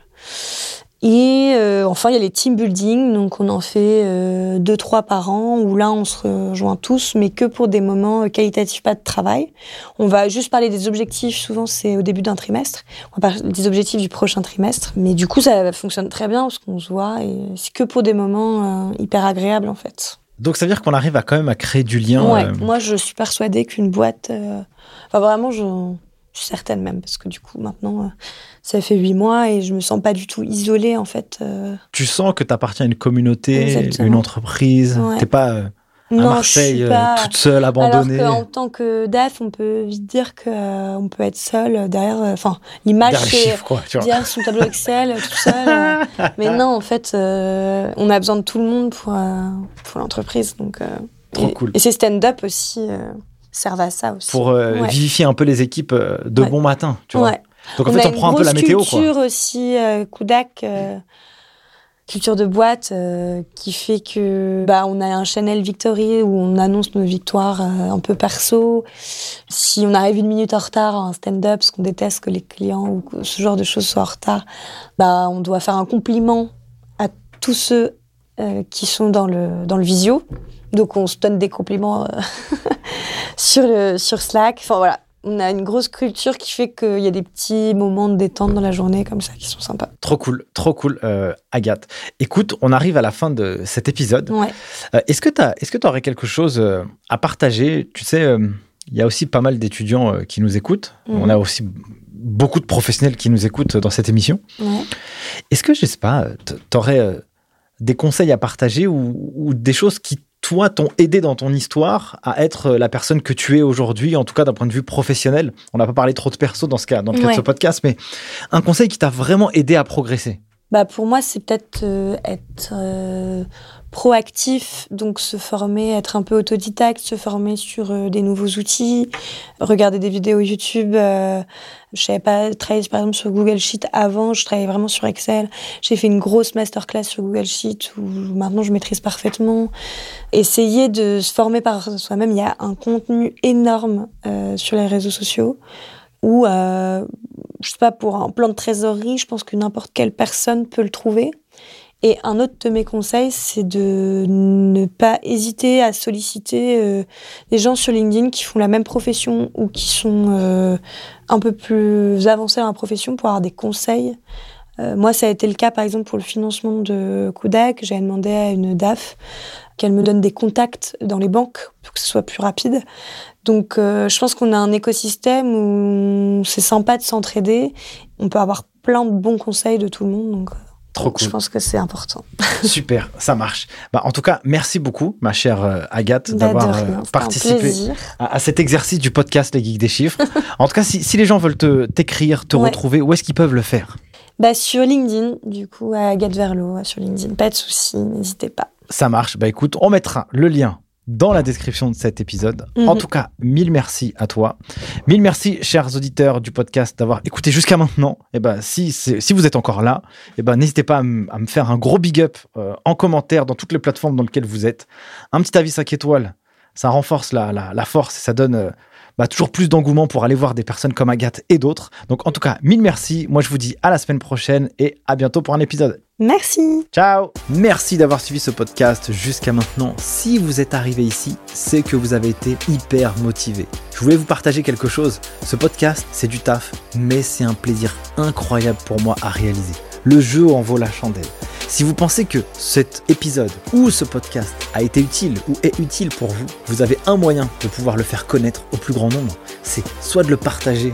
Et euh, enfin, il y a les team building, donc on en fait euh, deux, trois par an, où là, on se rejoint tous, mais que pour des moments euh, qualitatifs, pas de travail. On va juste parler des objectifs, souvent c'est au début d'un trimestre. On va parler des objectifs du prochain trimestre, mais du coup, ça fonctionne très bien, parce qu'on se voit, et c'est que pour des moments euh, hyper agréables, en fait.
Donc ça veut dire qu'on arrive à quand même à créer du lien.
Ouais, moi, je suis persuadée qu'une boîte... Enfin, vraiment, je... suis certaine même, parce que du coup, maintenant, euh, ça fait huit mois, et je me sens pas du tout isolée, en fait. euh,
Tu sens que tu appartiens à une communauté,
Exactement.
une entreprise.
Ouais.
T'es pas euh, à
Non,
Marseille euh,
pas...
toute seule, abandonnée.
Alors qu'en tant que DAF, on peut vite dire qu'on peut être seul derrière. euh, Enfin, l'image, c'est derrière son tableau Excel, tout seul. euh. Mais non, en fait, euh, on a besoin de tout le monde pour, euh, pour l'entreprise. Donc, euh,
Trop
et,
cool.
Et ces stand-up aussi euh, servent à ça aussi.
Pour euh,
Ouais.
vivifier un peu les équipes euh, de
Ouais.
bon matin. Tu vois.
Ouais.
Donc en
on
fait, on prend un peu la météo. Quoi.
culture aussi, euh, Kudak, euh, culture de boîte, euh, qui fait que bah, on a un Chanel Victory où on annonce nos victoires un peu perso. Si on arrive une minute en retard à un stand-up, parce qu'on déteste que les clients ou ce genre de choses soient en retard, bah, on doit faire un compliment à tous ceux qui sont dans le, dans le visio. Donc on se donne des compliments euh, (laughs) sur, le, sur Slack. Enfin voilà, on a une grosse culture qui fait qu'il y a des petits moments de détente dans la journée comme ça qui sont sympas.
Trop cool, trop cool, euh, Agathe. Écoute, on arrive à la fin de cet épisode.
Ouais.
Euh, est-ce que tu est-ce que tu aurais quelque chose à partager? Tu sais, il y a aussi pas mal d'étudiants qui nous écoutent.
Mhm.
On a aussi beaucoup de professionnels qui nous écoutent dans cette émission.
ouais.
Est-ce que, je sais pas, tu aurais des conseils à partager ou, ou des choses qui, toi, t'ont aidé dans ton histoire à être euh, la personne que tu es aujourd'hui, en tout cas d'un point de vue professionnel. On n'a pas parlé trop de perso dans, ce cas, dans le cas de ce podcast, mais un conseil qui t'a vraiment aidé à progresser.
Bah pour moi, c'est peut-être euh, être euh, proactif, donc se former, être un peu autodidacte, se former sur euh, des nouveaux outils, regarder des vidéos YouTube. Euh, je savais pas travailler par exemple sur Google Sheet avant, je travaillais vraiment sur Excel. J'ai fait une grosse masterclass sur Google Sheet où maintenant je maîtrise parfaitement. Essayer de se former par soi-même. Il y a un contenu énorme euh, sur les réseaux sociaux où euh, je sais pas, pour un plan de trésorerie, je pense que n'importe quelle personne peut le trouver. Et un autre de mes conseils, c'est de ne pas hésiter à solliciter euh, des gens sur LinkedIn qui font la même profession ou qui sont euh, un peu plus avancés dans la profession pour avoir des conseils. Euh, moi, ça a été le cas, par exemple, pour le financement de Kodak. J'ai demandé à une DAF qu'elle me donne des contacts dans les banques pour que ce soit plus rapide. Donc, euh, je pense qu'on a un écosystème où c'est sympa de s'entraider. On peut avoir plein de bons conseils de tout le monde. Donc, je pense que c'est important. (laughs)
Super, ça marche. Bah, en tout cas, merci beaucoup, ma chère euh, Agathe,
Bah,
d'avoir euh, participé à, à cet exercice du podcast Les Geeks des Chiffres. (laughs) en tout cas, si, si les gens veulent te- t'écrire, te
Ouais.
retrouver, où est-ce qu'ils peuvent le faire?
Bah, sur LinkedIn, du coup, à Agathe Verlo, sur LinkedIn. Pas de souci, n'hésitez pas.
Ça marche. Bah écoute, on mettra le lien dans la description de cet épisode.
Mhm.
En tout cas, mille merci à toi. Mille merci, chers auditeurs du podcast, d'avoir écouté jusqu'à maintenant. Et ben, si, si vous êtes encore là, et ben, n'hésitez pas à, me faire un gros big up euh, en commentaire dans toutes les plateformes dans lesquelles vous êtes. Un petit avis 5 étoiles. ça renforce la, la, la force et ça donne euh, bah, toujours plus d'engouement pour aller voir des personnes comme Agathe et d'autres. Donc en tout cas, mille merci. Moi, je vous dis à la semaine prochaine et à bientôt pour un épisode.
Merci.
Ciao Merci d'avoir suivi ce podcast jusqu'à maintenant. Si vous êtes arrivé ici, c'est que vous avez été hyper motivé. Je voulais vous partager quelque chose. Ce podcast, c'est du taf, mais c'est un plaisir incroyable pour moi à réaliser. Le jeu en vaut la chandelle. Si vous pensez que cet épisode ou ce podcast a été utile ou est utile pour vous, vous avez un moyen de pouvoir le faire connaître au plus grand nombre. C'est soit de le partager